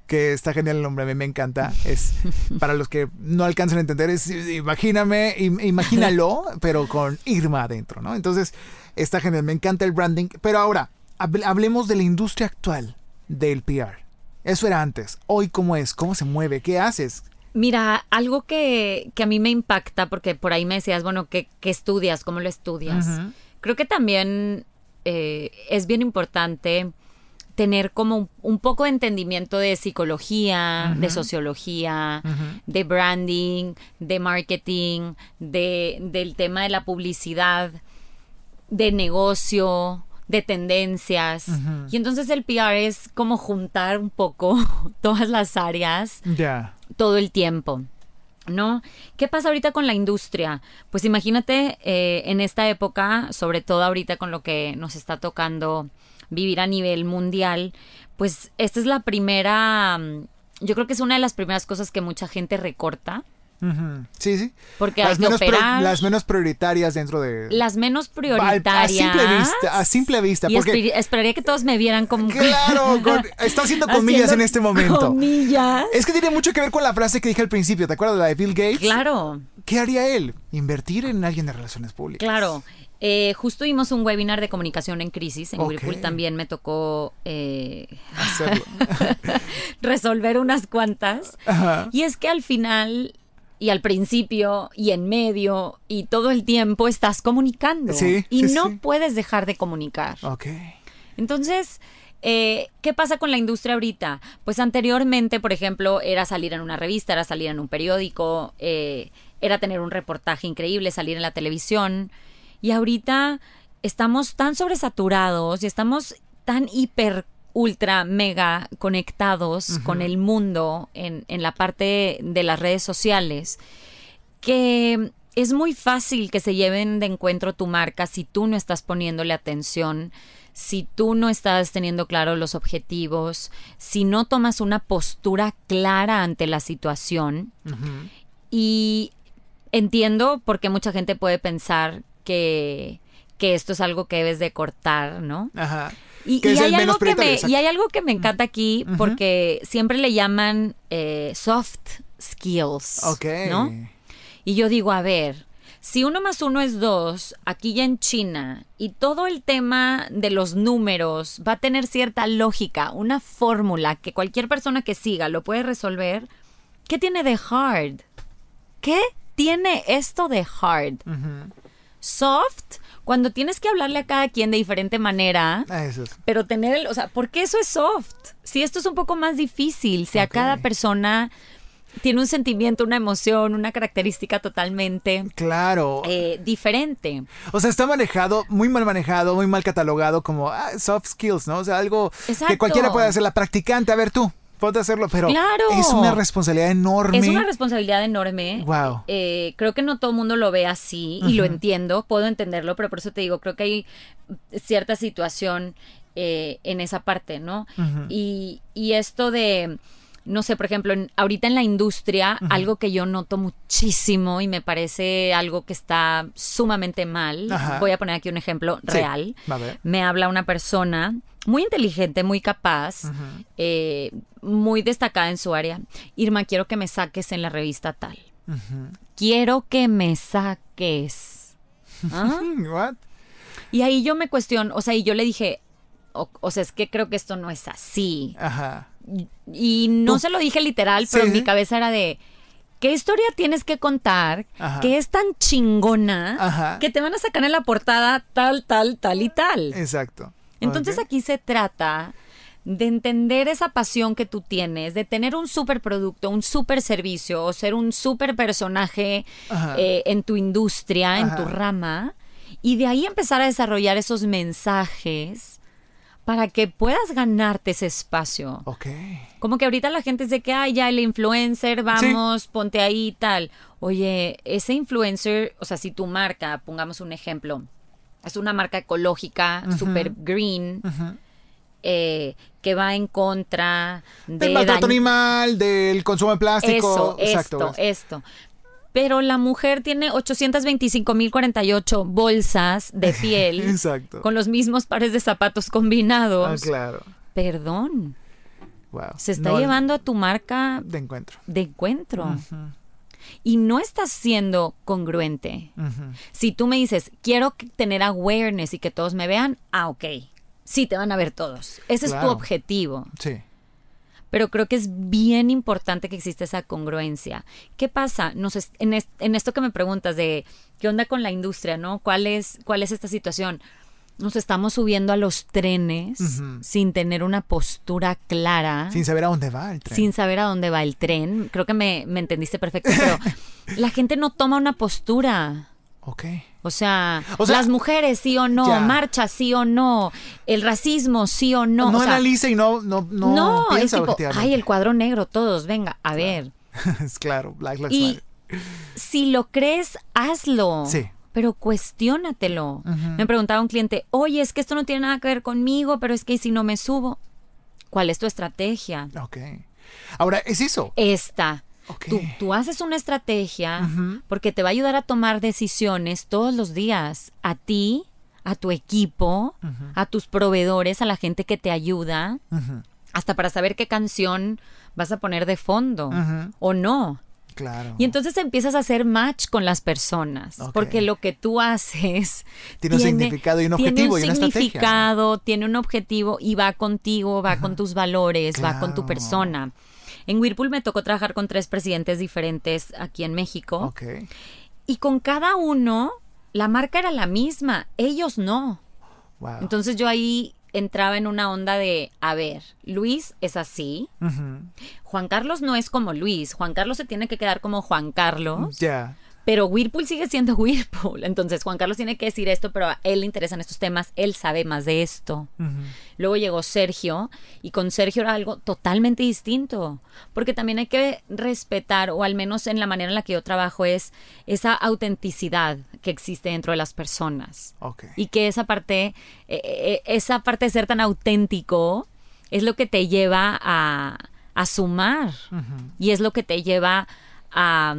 A: que está genial el nombre, a mí me encanta. Es para los que no alcanzan a entender, es imagíname, imagínalo, pero con Irma adentro, ¿no? Entonces, está genial, me encanta el branding. Pero ahora, hablemos de la industria actual del PR. Eso era antes. Hoy, ¿cómo es? ¿Cómo se mueve? ¿Qué haces?
C: Mira, algo que, a mí me impacta, porque por ahí me decías, bueno, ¿qué, estudias? ¿Cómo lo estudias? Creo que también eh, es bien importante tener como un, poco de entendimiento de psicología, de sociología, de branding, de marketing, de, del tema de la publicidad, de negocio, de tendencias. Y entonces el PR es como juntar un poco todas las áreas todo el tiempo. ¿No? ¿Qué pasa ahorita con la industria? Pues imagínate eh, en esta época, sobre todo ahorita con lo que nos está tocando vivir a nivel mundial, pues esta es la primera, mm, yo creo que es una de las primeras cosas que mucha gente recorta
A: Sí, sí.
C: Porque las menos,
A: las menos prioritarias dentro de...
C: Las menos prioritarias. A,
A: simple vista. A simple vista
C: y esperaría que todos me vieran como...
A: Claro, está haciendo comillas en este momento.
C: Comillas.
A: Es que tiene mucho que ver con la frase que dije al principio. ¿Te acuerdas de la de Bill Gates?
C: Claro.
A: ¿Qué haría él? Invertir en alguien de relaciones públicas.
C: Claro. Eh, justo vimos un webinar de comunicación en crisis. En Whirlpool también me tocó eh, resolver unas cuantas. Y es que al final y al principio y en medio y todo el tiempo estás comunicando. y no puedes dejar de comunicar. Entonces, eh, ¿qué pasa con la industria ahorita? Pues anteriormente, por ejemplo, era salir en una revista, era salir en un periódico, eh, era tener un reportaje increíble, salir en la televisión. Y ahorita estamos tan sobresaturados y estamos tan hiper ultra mega conectados con el mundo en, en la parte de las redes sociales que es muy fácil que se lleven de encuentro tu marca si tú no estás poniéndole atención, si tú no estás teniendo claro los objetivos, si no tomas una postura clara ante la situación. Y entiendo porque mucha gente puede pensar que, que esto es algo que debes de cortar, ¿no?
A: Ajá.
C: Y, hay algo que me, y hay algo que me encanta aquí porque siempre le llaman eh, soft skills.
A: Ok.
C: ¿No? Y yo digo, a ver, si uno más uno es dos, aquí ya en China, y todo el tema de los números va a tener cierta lógica, una fórmula que cualquier persona que siga lo puede resolver, ¿qué tiene de hard? ¿Qué tiene esto de hard? Soft cuando tienes que hablarle a cada quien de diferente manera,
A: ah,
C: pero tener el, o sea, porque eso es soft. Si esto es un poco más difícil, si a cada persona tiene un sentimiento, una emoción, una característica totalmente
A: claro
C: eh, diferente.
A: O sea, está manejado, muy mal manejado, muy mal catalogado como ah, soft skills, ¿no? O sea, algo que cualquiera puede hacer. La practicante, a ver tú, Puedo hacerlo, pero es una responsabilidad enorme.
C: Es una responsabilidad enorme.
A: Wow.
C: Eh, creo que no todo el mundo lo ve así y lo entiendo, puedo entenderlo, pero por eso te digo, creo que hay cierta situación eh, en esa parte, ¿no? y, y esto de no sé, por ejemplo, ahorita en la industria, algo que yo noto muchísimo y me parece algo que está sumamente mal, voy a poner aquí un ejemplo real. Me habla una persona muy inteligente, muy capaz, eh, muy destacada en su área. Irma, quiero que me saques en la revista tal. Quiero que me saques.
A: ¿Ah?
C: Y ahí yo me cuestiono, o sea, y yo le dije, o, o, sea, es que creo que esto no es así.
A: Ajá.
C: Y no se lo dije literal, pero en mi cabeza era de, ¿qué historia tienes que contar que es tan chingona que te van a sacar en la portada tal, tal, tal y tal?
A: Exacto.
C: Entonces aquí se trata de entender esa pasión que tú tienes, de tener un super producto, un super servicio o ser un super personaje eh, en tu industria, en tu rama, y de ahí empezar a desarrollar esos mensajes para que puedas ganarte ese espacio.
A: Ok.
C: Como que ahorita la gente dice que, ay, ya el influencer, vamos, ponte ahí y tal. Oye, ese influencer, o sea, si tu marca, pongamos un ejemplo, es una marca ecológica, super green, eh, que va en contra
A: del maltrato animal, del consumo de plástico.
C: Eso, Exacto, esto, esto pero la mujer tiene 825.048 bolsas de piel
A: Exacto.
C: con los mismos pares de zapatos combinados.
A: Ah, claro.
C: Perdón. Wow. Se está llevando a tu marca
A: de encuentro.
C: De encuentro. Y no estás siendo congruente. Si tú me dices, quiero tener awareness y que todos me vean, ah, ok. Sí, te van a ver todos. Ese es tu objetivo.
A: Sí
C: pero creo que es bien importante que exista esa congruencia. ¿Qué pasa? en, esto que me preguntas de qué onda con la industria, ¿no? ¿Cuál es, cuál es esta situación? Nos estamos subiendo a los trenes sin tener una postura clara.
A: Sin saber a dónde va el tren.
C: Sin saber a dónde va el tren. Creo que me, entendiste perfecto, pero la gente no toma una postura.
A: Ok.
C: O sea, las mujeres sí o no, marcha sí o no, el racismo sí o no.
A: No
C: o
A: analiza y no, no, no,
C: no piensa es tipo, ay, el cuadro negro, todos, venga, a ver.
A: es claro, Black Lives
C: y si lo crees, hazlo. Sí. Pero cuestiónatelo. Me preguntaba un cliente, oye, es que esto no tiene nada que ver conmigo, pero es que si no me subo, ¿cuál es tu estrategia?
A: Ok. Ahora, ¿es eso?
C: Esta. Tú, haces una estrategia porque te va a ayudar a tomar decisiones todos los días a ti, a tu equipo, a tus proveedores, a la gente que te ayuda, hasta para saber qué canción vas a poner de fondo o no.
A: Claro.
C: Y entonces empiezas a hacer match con las personas, porque lo que tú haces
A: tiene, un significado y un objetivo
C: tiene
A: un
C: significado, tiene un objetivo y va contigo, va con tus valores, va con tu persona. En Whirlpool me tocó trabajar con tres presidentes diferentes aquí en México. Y con cada uno, la marca era la misma, ellos no. Entonces yo ahí entraba en una onda de, a ver, Luis es así. Juan Carlos no es como Luis. Juan Carlos se tiene que quedar como Juan Carlos.
A: Ya.
C: Pero Whirlpool sigue siendo Whirlpool. Entonces Juan Carlos tiene que decir esto, pero a él le interesan estos temas, él sabe más de esto. Luego llegó Sergio y con Sergio era algo totalmente distinto, porque también hay que respetar, o al menos en la manera en la que yo trabajo, es esa autenticidad que existe dentro de las personas. Y que esa parte, e, e, e, esa parte de ser tan auténtico es lo que te lleva a, a sumar y es lo que te lleva a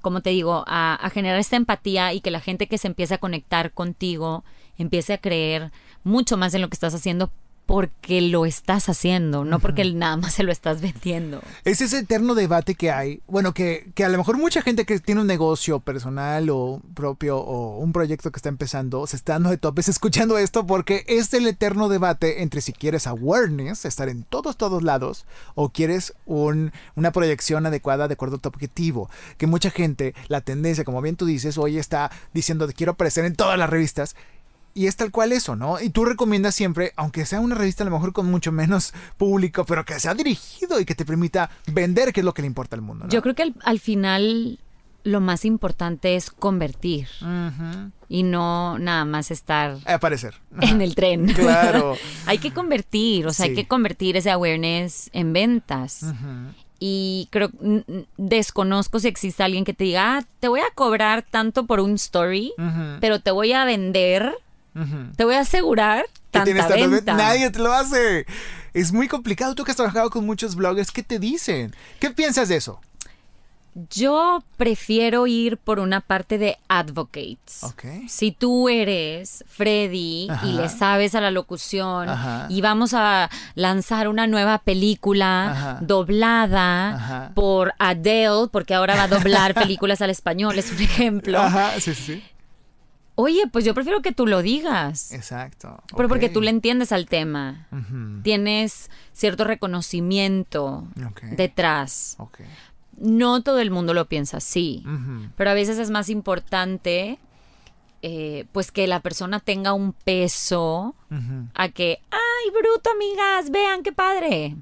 C: como te digo, a, generar esta empatía y que la gente que se empiece a conectar contigo empiece a creer mucho más en lo que estás haciendo porque lo estás haciendo, no porque nada más se lo estás vendiendo.
A: Es ese eterno debate que hay, bueno, que, que, a lo mejor mucha gente que tiene un negocio personal o propio o un proyecto que está empezando se está dando de topes escuchando esto porque es el eterno debate entre si quieres awareness, estar en todos, todos lados, o quieres un, una proyección adecuada de acuerdo a tu objetivo. Que mucha gente, la tendencia, como bien tú dices, hoy está diciendo que quiero aparecer en todas las revistas y es tal cual eso, ¿no? Y tú recomiendas siempre, aunque sea una revista a lo mejor con mucho menos público, pero que sea dirigido y que te permita vender, que es lo que le importa al mundo. ¿no?
C: Yo creo que al, final lo más importante es convertir y no nada más estar
A: aparecer
C: en el tren.
A: Claro.
C: hay que convertir, o sea, hay que convertir ese awareness en ventas. Y creo, desconozco si existe alguien que te diga, ah, te voy a cobrar tanto por un story, pero te voy a vender te voy a asegurar tanta venta.
A: Nadie te lo hace. Es muy complicado. Tú que has trabajado con muchos bloggers, ¿qué te dicen? ¿Qué piensas de eso?
C: Yo prefiero ir por una parte de advocates. Si tú eres Freddy y le sabes a la locución y vamos a lanzar una nueva película doblada por Adele, porque ahora va a doblar películas al español, es un ejemplo.
A: Ajá, sí, sí.
C: Oye, pues yo prefiero que tú lo digas.
A: Exacto.
C: Pero porque tú le entiendes al tema. Tienes cierto reconocimiento detrás. No todo el mundo lo piensa así. Pero a veces es más importante eh, pues que la persona tenga un peso a que, ay, bruto, amigas, vean qué padre.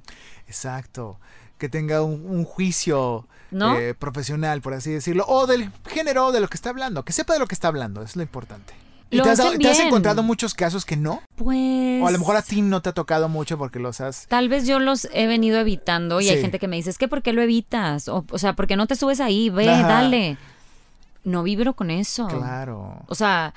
A: Exacto. Que tenga un juicio eh, profesional, por así decirlo, o del género de lo que está hablando, que sepa de lo que está hablando, es lo importante. ¿Y te, has, encontrado muchos casos que no?
C: Pues.
A: O a lo mejor a ti no te ha tocado mucho porque los has.
C: Tal vez yo los he venido evitando y hay gente que me dice, es que ¿por qué lo evitas? O, o sea, ¿por qué no te subes ahí? Ve, dale. No vibro con eso.
A: Claro.
C: O sea,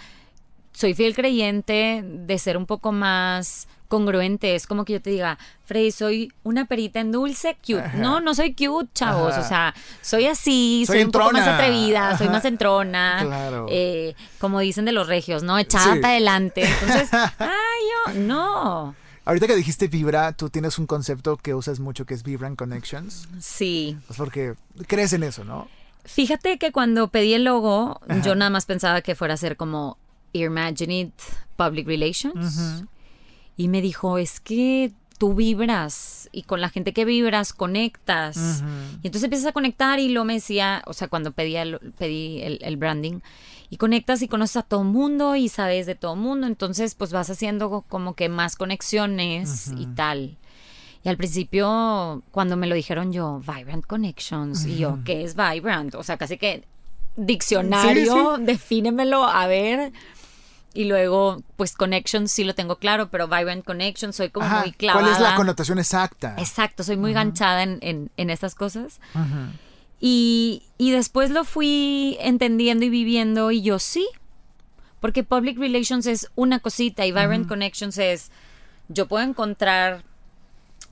C: soy fiel creyente de ser un poco más congruente. Es como que yo te diga, Freddy, soy una perita en dulce, cute. No, no soy cute, chavos. O sea, soy así, soy, un poco más atrevida, soy más entrona. Claro. Eh, como dicen de los regios, ¿no? Echada para adelante. Entonces, ay, yo, no.
A: Ahorita que dijiste Vibra, tú tienes un concepto que usas mucho que es Vibran Connections.
C: Sí.
A: Pues porque crees en eso, ¿no?
C: Fíjate que cuando pedí el logo, yo nada más pensaba que fuera a ser como Imagine It Public Relations. Y me dijo, es que tú vibras y con la gente que vibras conectas. Y entonces empiezas a conectar y lo me decía, o sea, cuando pedía pedí el, branding, y conectas y conoces a todo el mundo y sabes de todo el mundo, entonces pues vas haciendo como que más conexiones y tal. Y al principio, cuando me lo dijeron yo, Vibrant Connections, y yo, ¿qué es Vibrant? O sea, casi que diccionario, defínemelo, a ver. Y luego, pues Connections sí lo tengo claro, pero Vibrant Connection soy como muy clavada.
A: ¿Cuál es la connotación exacta?
C: Exacto, soy muy ganchada en, en, estas cosas. y, y después lo fui entendiendo y viviendo y yo sí, porque Public Relations es una cosita y Vibrant Connections es, yo puedo encontrar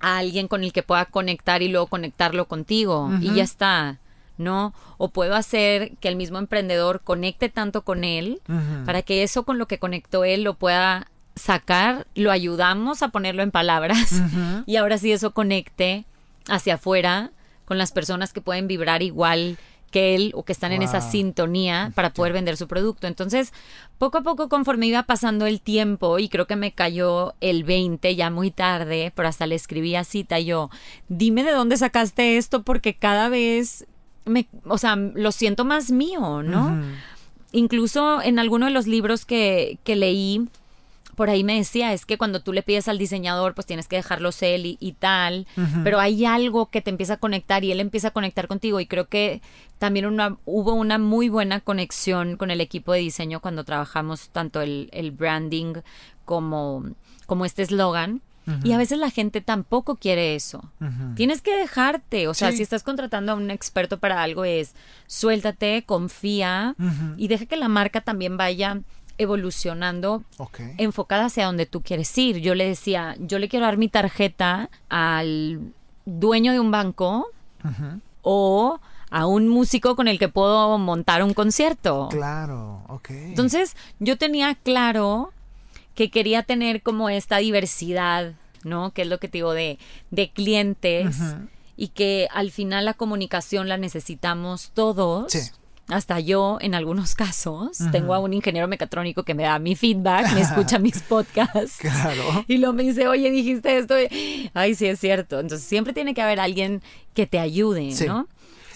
C: a alguien con el que pueda conectar y luego conectarlo contigo y ya está. ¿No? O puedo hacer que el mismo emprendedor conecte tanto con él para que eso con lo que conectó él lo pueda sacar, lo ayudamos a ponerlo en palabras y ahora sí eso conecte hacia afuera con las personas que pueden vibrar igual que él o que están en esa sintonía para poder vender su producto. Entonces, poco a poco conforme iba pasando el tiempo y creo que me cayó el 20 ya muy tarde, pero hasta le escribí a cita yo, dime de dónde sacaste esto porque cada vez me, o sea, lo siento más mío, ¿no? Incluso en alguno de los libros que, que leí, por ahí me decía, es que cuando tú le pides al diseñador, pues tienes que dejarlo él y, tal, pero hay algo que te empieza a conectar y él empieza a conectar contigo y creo que también una, hubo una muy buena conexión con el equipo de diseño cuando trabajamos tanto el, el branding como, como este eslogan. Y a veces la gente tampoco quiere eso. Tienes que dejarte. O sea, si estás contratando a un experto para algo, es suéltate, confía y deja que la marca también vaya evolucionando enfocada hacia donde tú quieres ir. Yo le decía, yo le quiero dar mi tarjeta al dueño de un banco o a un músico con el que puedo montar un concierto.
A: Claro, ok.
C: Entonces, yo tenía claro que quería tener como esta diversidad, ¿no? Que es lo que te digo de, de clientes y que al final la comunicación la necesitamos todos. Hasta yo, en algunos casos, tengo a un ingeniero mecatrónico que me da mi feedback, me escucha mis podcasts.
A: Claro.
C: Y luego me dice, oye, dijiste esto. Ay, sí, es cierto. Entonces, siempre tiene que haber alguien que te ayude, ¿no?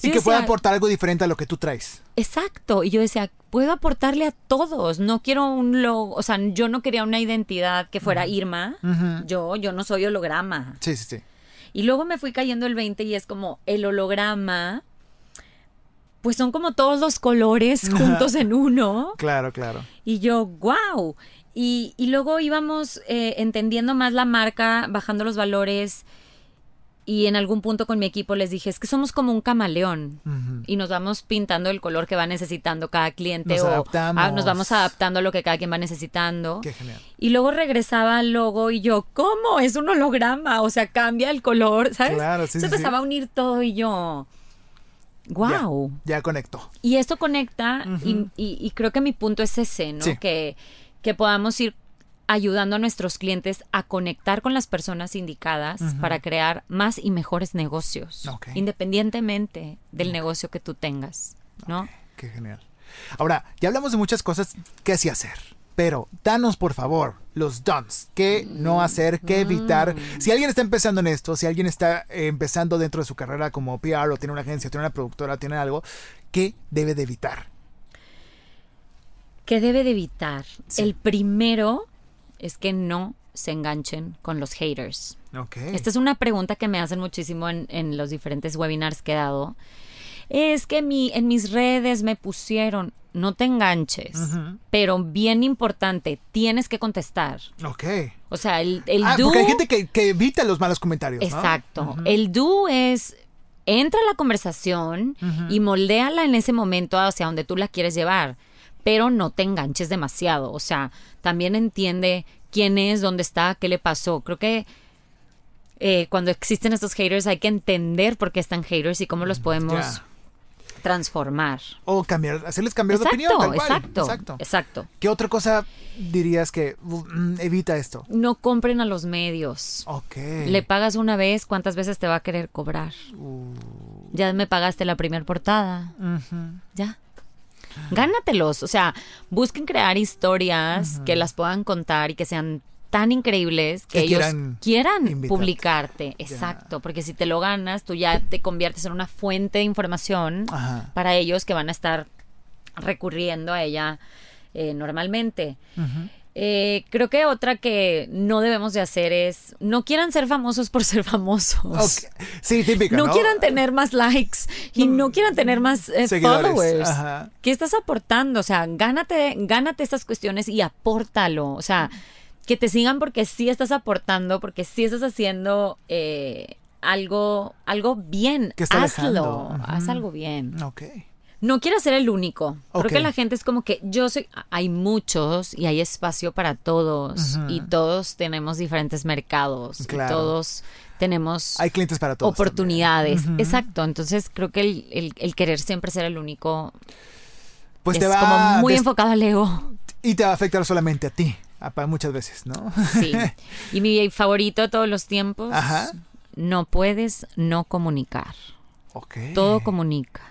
A: Y que pueda aportar algo diferente a lo que tú traes.
C: Exacto. Y yo decía, puedo aportarle a todos. No quiero un logo, o sea, yo no quería una identidad que fuera Irma. Yo, yo no soy holograma.
A: Sí, sí, sí.
C: Y luego me fui cayendo el 20 y es como el holograma. Pues son como todos los colores juntos en uno.
A: Claro, claro.
C: Y yo, wow. Y, y luego íbamos eh, entendiendo más la marca, bajando los valores y en algún punto con mi equipo les dije, es que somos como un camaleón y nos vamos pintando el color que va necesitando cada cliente o nos vamos adaptando a lo que cada quien va necesitando.
A: Qué genial.
C: Y luego regresaba al logo y yo, ¿cómo? Es un holograma, o sea, cambia el color, ¿sabes?
A: Claro, sí,
C: Se empezaba a unir todo y yo, wow.
A: Ya, conectó.
C: Y esto conecta y, creo que mi punto es ese, ¿no? Que, que podamos ir ayudando a nuestros clientes a conectar con las personas indicadas para crear más y mejores negocios, independientemente del negocio que tú tengas, ¿no?
A: Qué genial. Ahora, ya hablamos de muchas cosas que sí hacer, pero danos por favor los don'ts, qué no hacer, qué evitar. Mm. Si alguien está empezando en esto, si alguien está eh, empezando dentro de su carrera como PR o tiene una agencia, tiene una productora, tiene algo, ¿qué debe de evitar?
C: ¿Qué debe de evitar? El primero es que no se enganchen con los haters. Esta es una pregunta que me hacen muchísimo en, los diferentes webinars que he dado. Es que mi, en mis redes me pusieron, no te enganches, pero bien importante, tienes que contestar.
A: Ok.
C: O sea, el, el
A: ah, Porque hay gente que, evita los malos comentarios.
C: Exacto. El do es entra a la conversación y moldéala en ese momento hacia donde tú la quieres llevar pero no te enganches demasiado. O sea, también entiende quién es, dónde está, qué le pasó. Creo que eh, cuando existen estos haters hay que entender por qué están haters y cómo los mm, podemos transformar.
A: O cambiar, hacerles cambiar de opinión. Tal
C: Exacto, exacto, exacto.
A: ¿Qué otra cosa dirías que mm, evita esto?
C: No compren a los medios.
A: Ok.
C: Le pagas una vez, ¿cuántas veces te va a querer cobrar? Uh. Ya me pagaste la primera portada. Ya. Gánatelos. O sea, busquen crear historias que las puedan contar y que sean tan increíbles que, ellos quieran, publicarte. Exacto, porque si te lo ganas, tú ya te conviertes en una fuente de información para ellos que van a estar recurriendo a ella eh, normalmente. Eh, creo que otra que no debemos de hacer es no quieran ser famosos por ser famosos.
A: Sí, típica.
C: No, quieran tener más likes y no quieran tener más eh, followers. ¿Qué estás aportando? O sea, gánate, gánate estas cuestiones y apórtalo. O sea, que te sigan porque sí estás aportando, porque sí estás haciendo eh, algo, algo bien. Hazlo. Haz algo bien.
A: Ok
C: no quiero ser el único. Creo que la gente es como que yo soy, hay muchos y hay espacio para todos y todos tenemos diferentes mercados. Y todos tenemos
A: hay clientes para todos
C: oportunidades. Exacto. Entonces creo que el, querer siempre ser el único
A: pues
C: es
A: te va
C: como muy enfocado al ego.
A: Y te va a afectar solamente a ti, muchas veces, ¿no?
C: Sí. Y mi favorito de todos los tiempos, no puedes no comunicar.
A: Ok.
C: Todo comunica.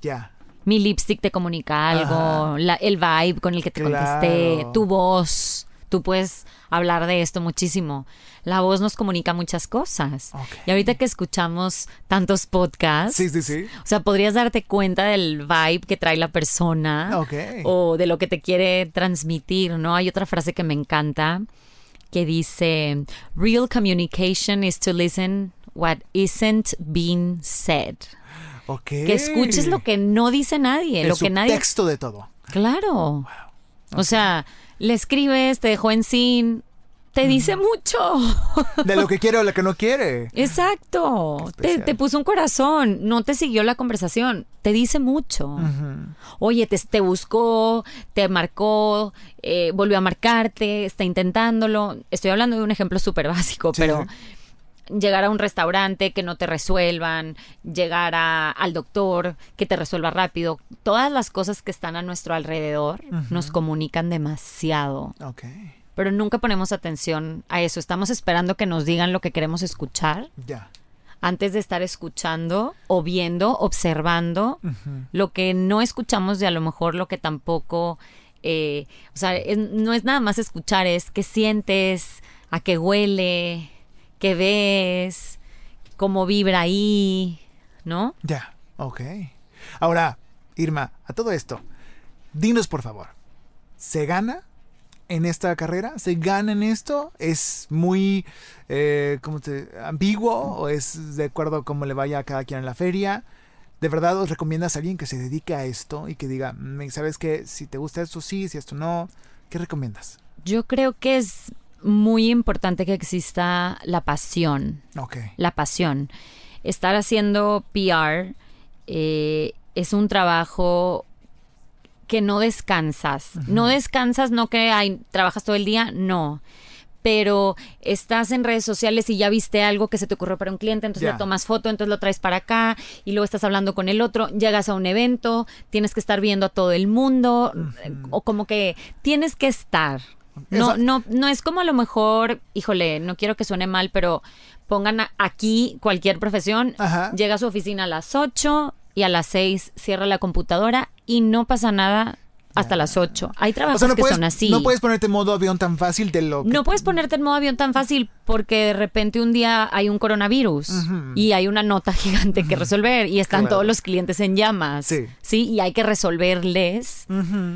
A: Ya
C: mi lipstick te comunica algo, el vibe con el que te contesté, tu voz. Tú puedes hablar de esto muchísimo. La voz nos comunica muchas cosas. Y ahorita que escuchamos tantos podcasts,
A: sí, sí, sí.
C: o sea, podrías darte cuenta del vibe que trae la persona o de lo que te quiere transmitir, ¿no? Hay otra frase que me encanta que dice, real communication is to listen what isn't being said. Que escuches lo que no dice nadie, lo que nadie.
A: texto de todo.
C: Claro. O sea, le escribes, te dejó en sin, te dice mucho.
A: De lo que quiere o lo que no quiere.
C: Exacto. Te, puso un corazón, no te siguió la conversación, te dice mucho. Oye, te, buscó, te marcó, eh, volvió a marcarte, está intentándolo. Estoy hablando de un ejemplo súper básico, pero llegar a un restaurante que no te resuelvan, llegar al doctor que te resuelva rápido. Todas las cosas que están a nuestro alrededor nos comunican demasiado. Pero nunca ponemos atención a eso. Estamos esperando que nos digan lo que queremos escuchar.
A: Ya.
C: Antes de estar escuchando o viendo, observando lo que no escuchamos y a lo mejor lo que tampoco, eh, o sea, no es nada más escuchar, es qué sientes, a qué huele, qué ves, cómo vibra ahí, ¿no?
A: Ya, ok. Ahora, Irma, a todo esto, dinos por favor, ¿se gana en esta carrera? ¿Se gana en esto? ¿Es muy eh, te, ambiguo o es de acuerdo a cómo le vaya a cada quien en la feria? ¿De verdad os recomiendas a alguien que se dedique a esto y que diga, mm, ¿sabes qué? Si te gusta esto, sí, si esto no, ¿qué recomiendas?
C: Yo creo que es muy importante que exista la pasión. La pasión. Estar haciendo PR eh, es un trabajo que no descansas. No descansas, no que hay, trabajas todo el día, no. Pero estás en redes sociales y ya viste algo que se te ocurrió para un cliente, entonces le tomas foto, entonces lo traes para acá y luego estás hablando con el otro, llegas a un evento, tienes que estar viendo a todo el mundo, o como que tienes que estar. No, no, no es como a lo mejor, híjole, no quiero que suene mal, pero pongan aquí cualquier profesión, llega a su oficina a las 8 y a las 6 cierra la computadora y no pasa nada hasta las 8. Hay trabajos que son así.
A: No puedes ponerte en modo avión tan fácil de lo
C: No puedes ponerte en modo avión tan fácil porque de repente un día hay un coronavirus y hay una nota gigante que resolver y están todos los clientes en llamas. Sí. sí. Y hay que resolverles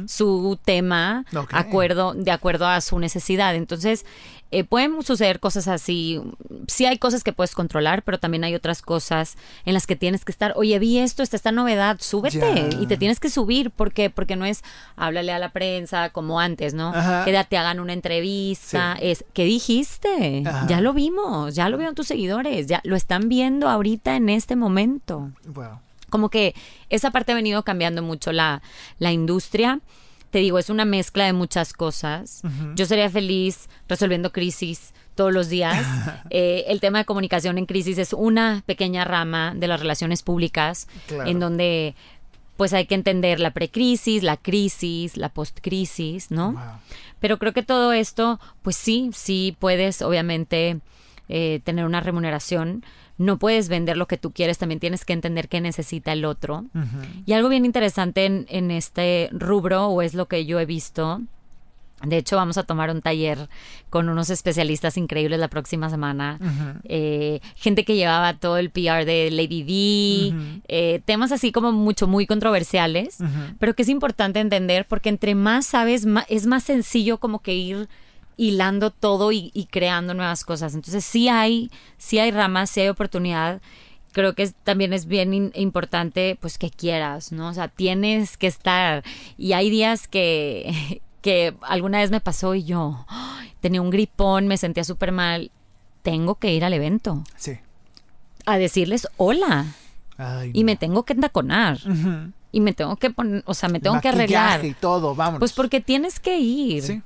C: su tema acuerdo, de acuerdo a su necesidad. Entonces, eh, pueden suceder cosas así. Sí hay cosas que puedes controlar, pero también hay otras cosas en las que tienes que estar. Oye, vi esto, está esta novedad, súbete y te tienes que subir porque porque no es háblale a la prensa como antes, ¿no? Que te hagan una entrevista. Es ¿qué dijiste? Ya lo vimos, ya lo vieron tus seguidores, ya lo están viendo ahorita en este momento. Como que esa parte ha venido cambiando mucho la, la industria te digo, es una mezcla de muchas cosas. Yo sería feliz resolviendo crisis todos los días. Eh, el tema de comunicación en crisis es una pequeña rama de las relaciones públicas en donde pues hay que entender la precrisis, la crisis, la postcrisis, ¿no? Pero creo que todo esto, pues sí, sí puedes obviamente eh, tener una remuneración no puedes vender lo que tú quieres, también tienes que entender qué necesita el otro. Y algo bien interesante en, este rubro, o es lo que yo he visto, De hecho, vamos a tomar un taller con unos especialistas increíbles la próxima semana. Eh, gente que llevaba todo el PR de Lady D, eh, temas así como mucho, muy controversiales, pero que es importante entender porque entre más sabes, es más sencillo como que ir hilando todo y, creando nuevas cosas. Entonces sí hay, sí hay ramas, sí hay oportunidad. Creo que también es bien importante pues que quieras, ¿no? O sea, tienes que estar. Y hay días que, que alguna vez me pasó y yo tenía un gripón, me sentía súper mal. Tengo que ir al evento.
A: Sí.
C: A decirles hola. y me tengo que endaconar. Y me tengo que poner, o sea, me tengo que arreglar.
A: y todo, vamos.
C: Pues porque tienes que ir. Sí.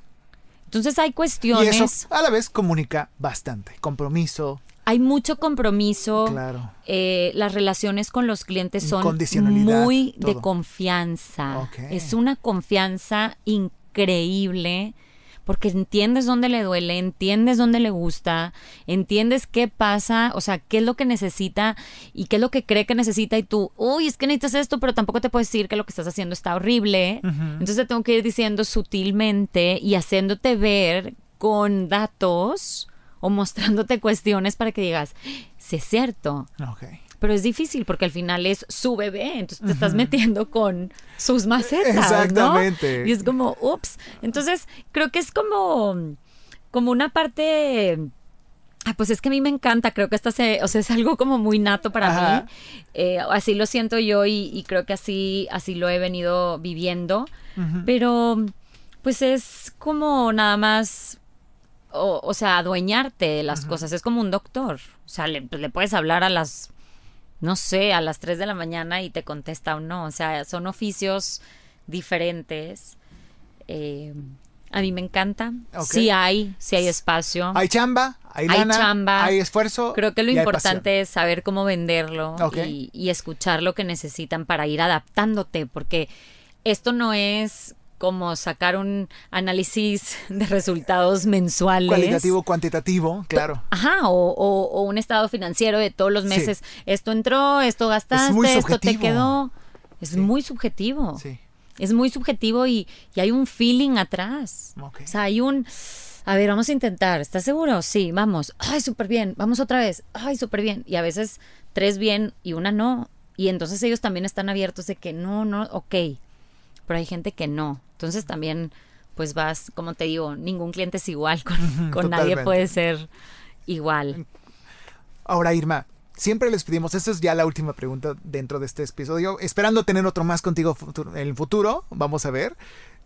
C: Entonces hay cuestiones.
A: Y eso a la vez comunica bastante. Compromiso.
C: Hay mucho compromiso.
A: Claro.
C: Eh, las relaciones con los clientes son muy de confianza. Es una confianza increíble increíble porque entiendes dónde le duele, entiendes dónde le gusta, entiendes qué pasa, o sea, qué es lo que necesita y qué es lo que cree que necesita y tú, uy, es que necesitas esto, pero tampoco te puedes decir que lo que estás haciendo está horrible. Entonces te tengo que ir diciendo sutilmente y haciéndote ver con datos o mostrándote cuestiones para que digas, sí es cierto.
A: Okay
C: pero es difícil porque al final es su bebé, entonces te estás metiendo con sus macetas.
A: Exactamente.
C: Y es como, ups. Entonces, creo que es como, como una parte. Ah, pues es que a mí me encanta, creo que esta se, o sea, es algo como muy nato para mí. Eh, así lo siento yo y, creo que así, así lo he venido viviendo. Pero, pues es como nada más o, sea, adueñarte de las cosas. Es como un doctor. O sea, le, le, puedes hablar a las no sé, a las 3 de la mañana y te contesta o no. O sea, son oficios diferentes. Eh, a mí me encanta. Sí hay, sí hay espacio.
A: Hay chamba, hay lana, hay, chamba. hay esfuerzo.
C: Creo que lo importante es saber cómo venderlo y, y, escuchar lo que necesitan para ir adaptándote, porque esto no es como sacar un análisis de resultados mensuales.
A: Cualitativo, cuantitativo, claro.
C: Ajá, o, un estado financiero de todos los meses. Esto entró, esto gastaste, esto te quedó. Es muy subjetivo. Sí. Es muy subjetivo y, hay un feeling atrás. O sea, hay un... A ver, vamos a intentar. ¿Estás seguro? Sí, vamos. Ay, súper bien. Vamos otra vez. Ay, súper bien. Y a veces tres bien y una no. Y entonces ellos también están abiertos de que no, no, ok. Pero hay gente que no. Entonces también, pues vas, como te digo, ningún cliente es igual, con, nadie puede ser igual.
A: Ahora, Irma, siempre les pedimos, esta es ya la última pregunta dentro de este episodio, esperando tener otro más contigo en el futuro, vamos a ver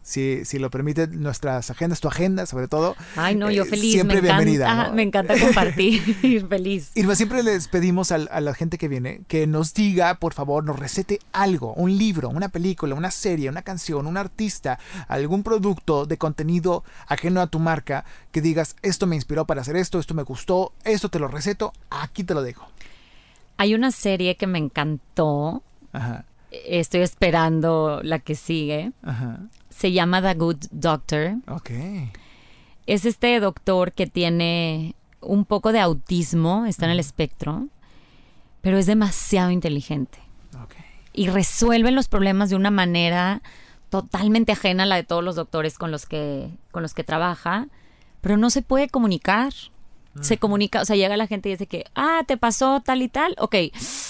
A: si, si lo permite nuestras agendas, tu agenda sobre todo.
C: Ay, no, yo eh, feliz. Siempre me bienvenida. Encanta, Me encanta compartir, feliz.
A: Irma, siempre les pedimos a, la gente que viene que nos diga, por favor, nos recete algo, un libro, una película, una serie, una canción, un artista, algún producto de contenido ajeno a tu marca, que digas, esto me inspiró para hacer esto, esto me gustó, esto te lo receto, aquí te lo dejo.
C: Hay una serie que me encantó. Ajá. Estoy esperando la que sigue. Ajá se llama The Good Doctor.
A: Ok.
C: Es este doctor que tiene un poco de autismo, está en el espectro, pero es demasiado inteligente. Okay. Y resuelve los problemas de una manera totalmente ajena a la de todos los doctores con los que, con los que trabaja, pero no se puede comunicar. Se comunica, o sea, llega la gente y dice que, ah, te pasó tal y tal, ok,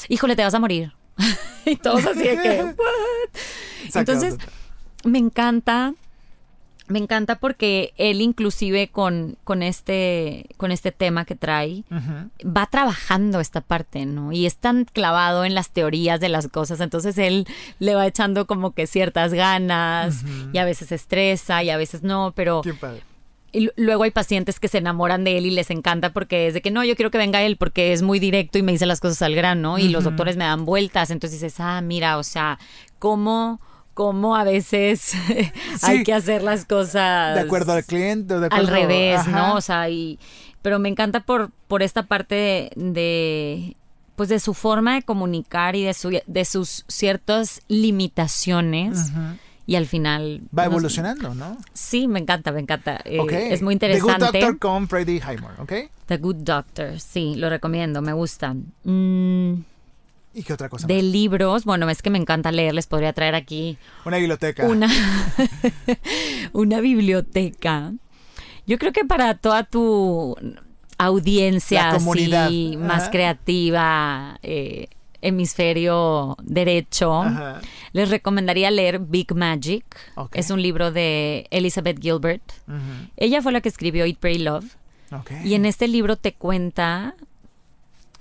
C: híjole, te vas a morir. y todos así de que, ¿what? Entonces, me encanta. Me encanta porque él inclusive con, con, este, con este tema que trae, va trabajando esta parte, ¿no? Y es tan clavado en las teorías de las cosas, entonces él le va echando como que ciertas ganas y a veces estresa y a veces no, pero... Y luego hay pacientes que se enamoran de él y les encanta porque es de que no, yo quiero que venga él porque es muy directo y me dice las cosas al grano y los doctores me dan vueltas. Entonces dices, ah, mira, o sea, cómo cómo a veces hay que hacer las cosas
A: de acuerdo al cliente, de
C: al revés, ¿no? O sea, y pero me encanta por por esta parte de, pues de su forma de comunicar y de su de sus ciertas limitaciones. Y al final...
A: Va evolucionando, ¿no?
C: Sí, me encanta, me encanta. Eh, es muy interesante.
A: The Good Doctor con Freddie Highmore, ¿ok?
C: The Good Doctor, sí, lo recomiendo, me gusta. Mm,
A: ¿Y qué otra cosa?
C: De libros, bueno, es que me encanta leer, les podría traer aquí.
A: Una biblioteca.
C: Una, una biblioteca. Yo creo que para toda tu audiencia así, más creativa, eh, hemisferio derecho, les recomendaría leer Big Magic. Es un libro de Elizabeth Gilbert. Ella fue la que escribió Eat, Pray, Love. Y en este libro te cuenta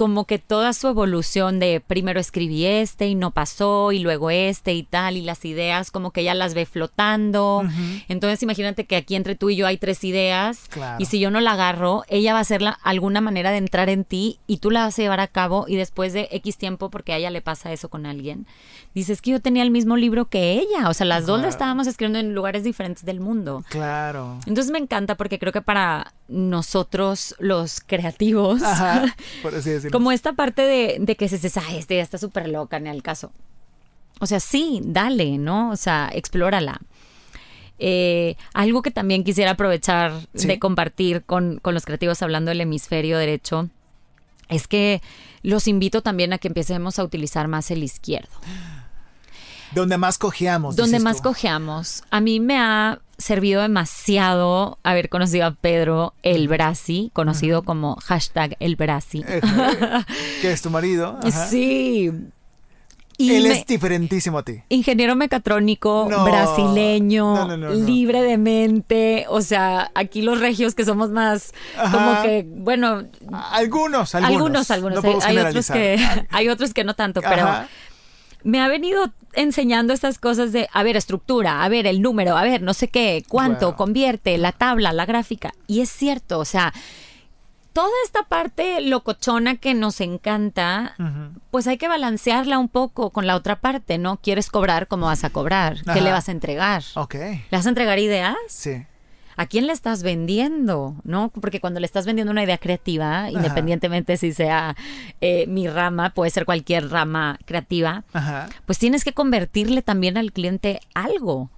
C: como que toda su evolución de primero escribí este y no pasó y luego este y tal y las ideas como que ella las ve flotando. Entonces imagínate que aquí entre tú y yo hay tres ideas y si yo no la agarro, ella va a hacer alguna manera de entrar en ti y tú la vas a llevar a cabo y después de X tiempo, porque a ella le pasa eso con alguien, dices que yo tenía el mismo libro que ella, o sea, las dos la estábamos escribiendo en lugares diferentes del mundo.
A: Claro.
C: Entonces me encanta porque creo que para nosotros los creativos, como esta parte de, que se dice, ay, este ya está súper loca, en el caso. O sea, sí, dale, ¿no? O sea, explórala. Eh, algo que también quisiera aprovechar de compartir con, con los creativos hablando del hemisferio derecho es que los invito también a que empecemos a utilizar más el izquierdo.
A: Donde más cojeamos.
C: Donde más cojeamos. A mí me ha servido demasiado haber conocido a Pedro El Brasi, conocido como hashtag El Brasi.
A: que es tu marido.
C: Sí.
A: Él es diferentísimo a ti.
C: Ingeniero mecatrónico, brasileño, libre de mente. O sea, aquí los regios que somos más como que, bueno.
A: Algunos, algunos.
C: Algunos, algunos. hay, otros que, hay otros que no tanto, pero me ha venido enseñando estas cosas de, a ver, estructura, a ver, el número, a ver, no sé qué, cuánto, convierte, la tabla, la gráfica. Y es cierto, o sea, toda esta parte locochona que nos encanta, pues hay que balancearla un poco con la otra parte, ¿no? ¿Quieres cobrar? ¿Cómo vas a cobrar? ¿Qué le vas a entregar?
A: Ok.
C: ¿Le vas a entregar ideas?
A: Sí.
C: ¿A quién le estás vendiendo? ¿No? Porque cuando le estás vendiendo una idea creativa, independientemente si sea eh, mi rama, puede ser cualquier rama creativa, pues tienes que convertirle también al cliente algo.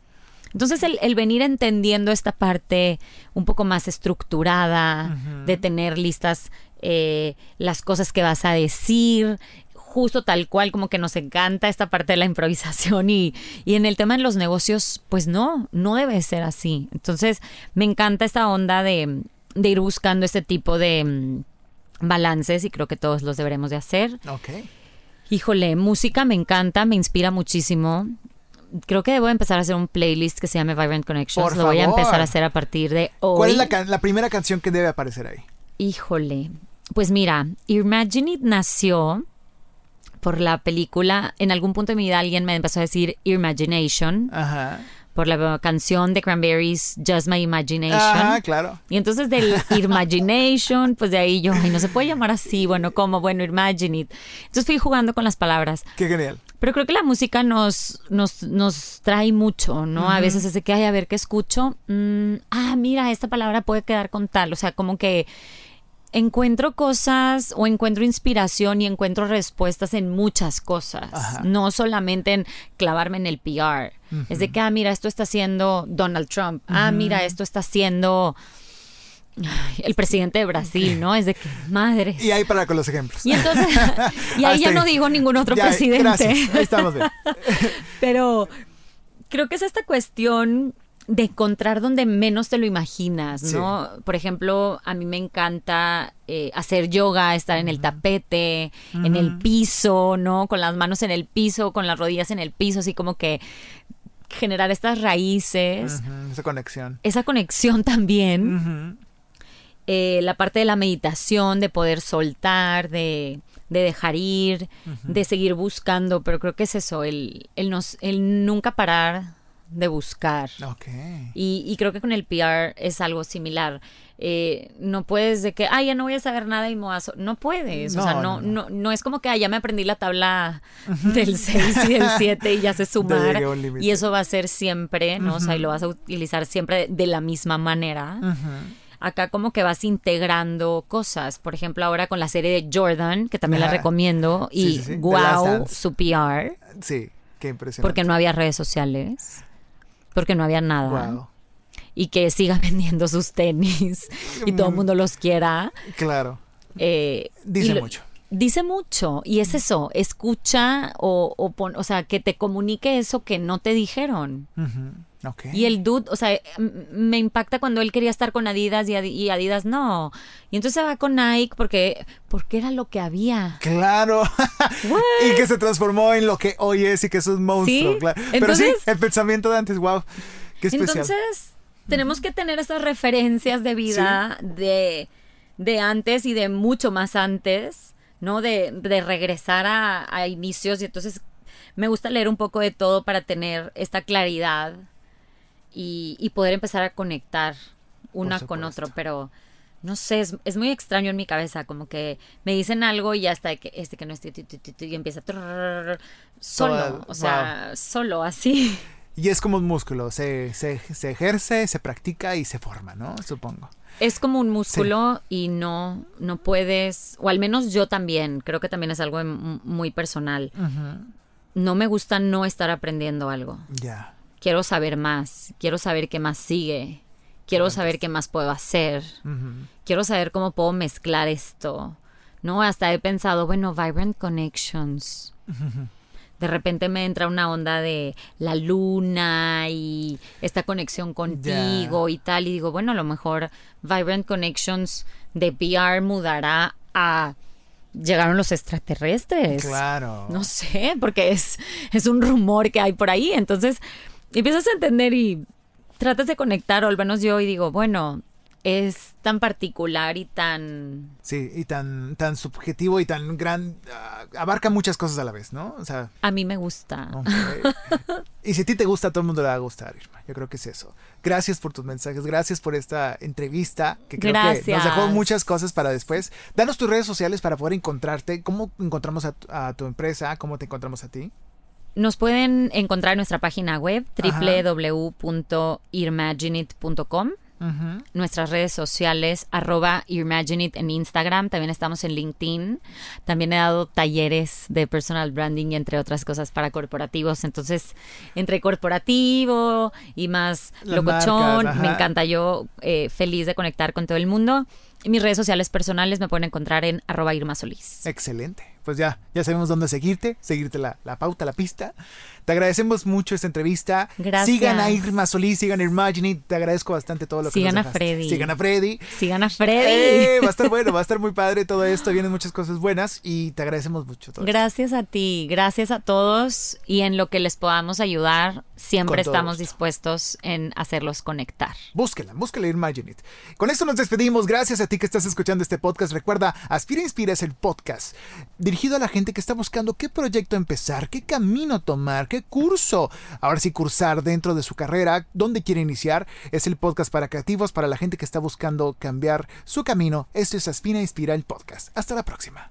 C: Entonces el, venir entendiendo esta parte un poco más estructurada, de tener listas eh, las cosas que vas a decir, justo tal cual, como que nos encanta esta parte de la improvisación y, en el tema de los negocios, pues no, no debe ser así. Entonces, me encanta esta onda de, ir buscando este tipo de mm, balances y creo que todos los deberemos de hacer.
A: Ok.
C: Híjole, música me encanta, me inspira muchísimo. Creo que debo empezar a hacer un playlist que se llame Vibrant Connections. Lo voy a empezar a hacer a partir de hoy.
A: ¿Cuál es la, primera canción que debe aparecer ahí?
C: Híjole. Pues mira, Imagine It nació por la película, en algún punto de mi vida alguien me empezó a decir Imagination. Ajá. Por la canción de Cranberries, Just My Imagination.
A: Ah, claro.
C: Y entonces del Imagination, pues de ahí yo, ay, no se puede llamar así, bueno, como, bueno, Imagine It. Entonces fui jugando con las palabras.
A: Qué genial.
C: Pero creo que la música nos, nos, nos trae mucho, ¿no? A veces es de que, ay, a ver, ¿qué escucho? Mm, ah, mira, esta palabra puede quedar con tal. O sea, como que encuentro cosas o encuentro inspiración y encuentro respuestas en muchas cosas, no solamente en clavarme en el PR. Es de que, ah, mira, esto está haciendo Donald Trump, ah, mira, esto está haciendo el presidente de Brasil, ¿no? Es de que, madre.
A: Y ahí para con los ejemplos.
C: Y entonces, y ahí ya no digo ningún otro presidente.
A: Gracias. Ahí estamos bien.
C: Pero creo que es esta cuestión de encontrar donde menos te lo imaginas, ¿no? Por ejemplo, a mí me encanta eh, hacer yoga, estar en el tapete, en el piso, ¿no? Con las manos en el piso, con las rodillas en el piso, así como que generar estas raíces.
A: Esa conexión.
C: Esa conexión también. Eh, la parte de la meditación, de poder soltar, de, dejar ir, de seguir buscando, pero creo que es eso, el, el, nos, el nunca parar de buscar. Y, creo que con el PR es algo similar. Eh, no puedes de que, ah, ya no voy a saber nada y me No puedes. o sea, no, no, no, es como que, ah, ya me aprendí la tabla del 6 y del 7 y ya sé sumar. Y eso va a ser siempre, ¿no? O sea, y lo vas a utilizar siempre de la misma manera. Acá como que vas integrando cosas. Por ejemplo, ahora con la serie de Jordan, que también la recomiendo. Y wow, su PR.
A: Sí, qué impresionante.
C: Porque no había redes sociales porque no había nada. Y que siga vendiendo sus tenis y todo el mundo los quiera.
A: Claro.
C: Eh,
A: Dice mucho.
C: dice mucho y es eso, escucha o, o, o sea, que te comunique eso que no te dijeron. Y el dude, o sea, me impacta cuando él quería estar con Adidas y, Adidas no. Y entonces va con Nike porque, porque era lo que había.
A: Claro. y que se transformó en lo que hoy es y que es un monstruo. Pero sí, el pensamiento de antes, wow. Qué especial.
C: Entonces, tenemos que tener esas referencias de vida de, de antes y de mucho más antes, ¿no? De, de regresar a, a inicios. Y entonces me gusta leer un poco de todo para tener esta claridad y, poder empezar a conectar una con otro, pero no sé, es, muy extraño en mi cabeza, como que me dicen algo y hasta que este que no estoy y empieza solo, o sea, solo así.
A: Y es como un músculo, se, se, se, ejerce, se practica y se forma, ¿no? Supongo.
C: Es como un músculo y no, no puedes, o al menos yo también, creo que también es algo muy personal. No me gusta no estar aprendiendo algo. Ya quiero saber más, quiero saber qué más sigue, quiero saber qué más puedo hacer, quiero saber cómo puedo mezclar esto, ¿no? Hasta he pensado, bueno, Vibrant Connections. De repente me entra una onda de la luna y esta conexión contigo y tal, y digo, bueno, a lo mejor Vibrant Connections de VR mudará a llegaron los extraterrestres. Claro. No sé, porque es, es un rumor que hay por ahí. Entonces, empiezas a entender y tratas de conectar, o al menos yo, y digo, bueno, es tan particular y tan...
A: Sí, y tan, tan subjetivo y tan gran... Ah, abarca muchas cosas a la vez, ¿no? O sea...
C: A mí me gusta.
A: y si a ti te gusta, a todo el mundo le va a gustar, Irma. Yo creo que es eso. Gracias por tus mensajes, gracias por esta entrevista, que creo que nos dejó muchas cosas para después. Danos tus redes sociales para poder encontrarte. ¿Cómo encontramos a tu empresa? ¿Cómo te encontramos a ti?
C: Nos pueden encontrar en nuestra página web www.imaginit.com. Nuestras redes sociales, arroba Imaginit en Instagram, también estamos en LinkedIn. También he dado talleres de personal branding y entre otras cosas para corporativos. Entonces, entre corporativo y más locochón, me encanta yo, eh, feliz de conectar con todo el mundo. Y mis redes sociales personales me pueden encontrar en arroba Irma Solís.
A: Excelente. Pues ya, ya sabemos dónde seguirte, seguirte la, pauta, la pista. Te agradecemos mucho esta entrevista. Gracias. Sigan a Irma Solís, sigan a Imagine. Te agradezco bastante todo lo que
C: Sigan a Freddy.
A: Sigan a Freddy.
C: Sigan a Freddy.
A: Eh, va a estar bueno, va a estar muy padre todo esto. Vienen muchas cosas buenas y te agradecemos mucho. Todo
C: gracias a ti, gracias a todos y en lo que les podamos ayudar, siempre estamos dispuestos en hacerlos conectar.
A: Búsquela, búsquela Imagine Con esto nos despedimos. Gracias a ti que estás escuchando este podcast. Recuerda, Aspira Inspira es el podcast dirigido a la gente que está buscando qué proyecto empezar, qué camino tomar, qué curso, ahora sí cursar dentro de su carrera, dónde quiere iniciar. Es el podcast para creativos, para la gente que está buscando cambiar su camino. Esto es Aspira Inspira el podcast. Hasta la próxima.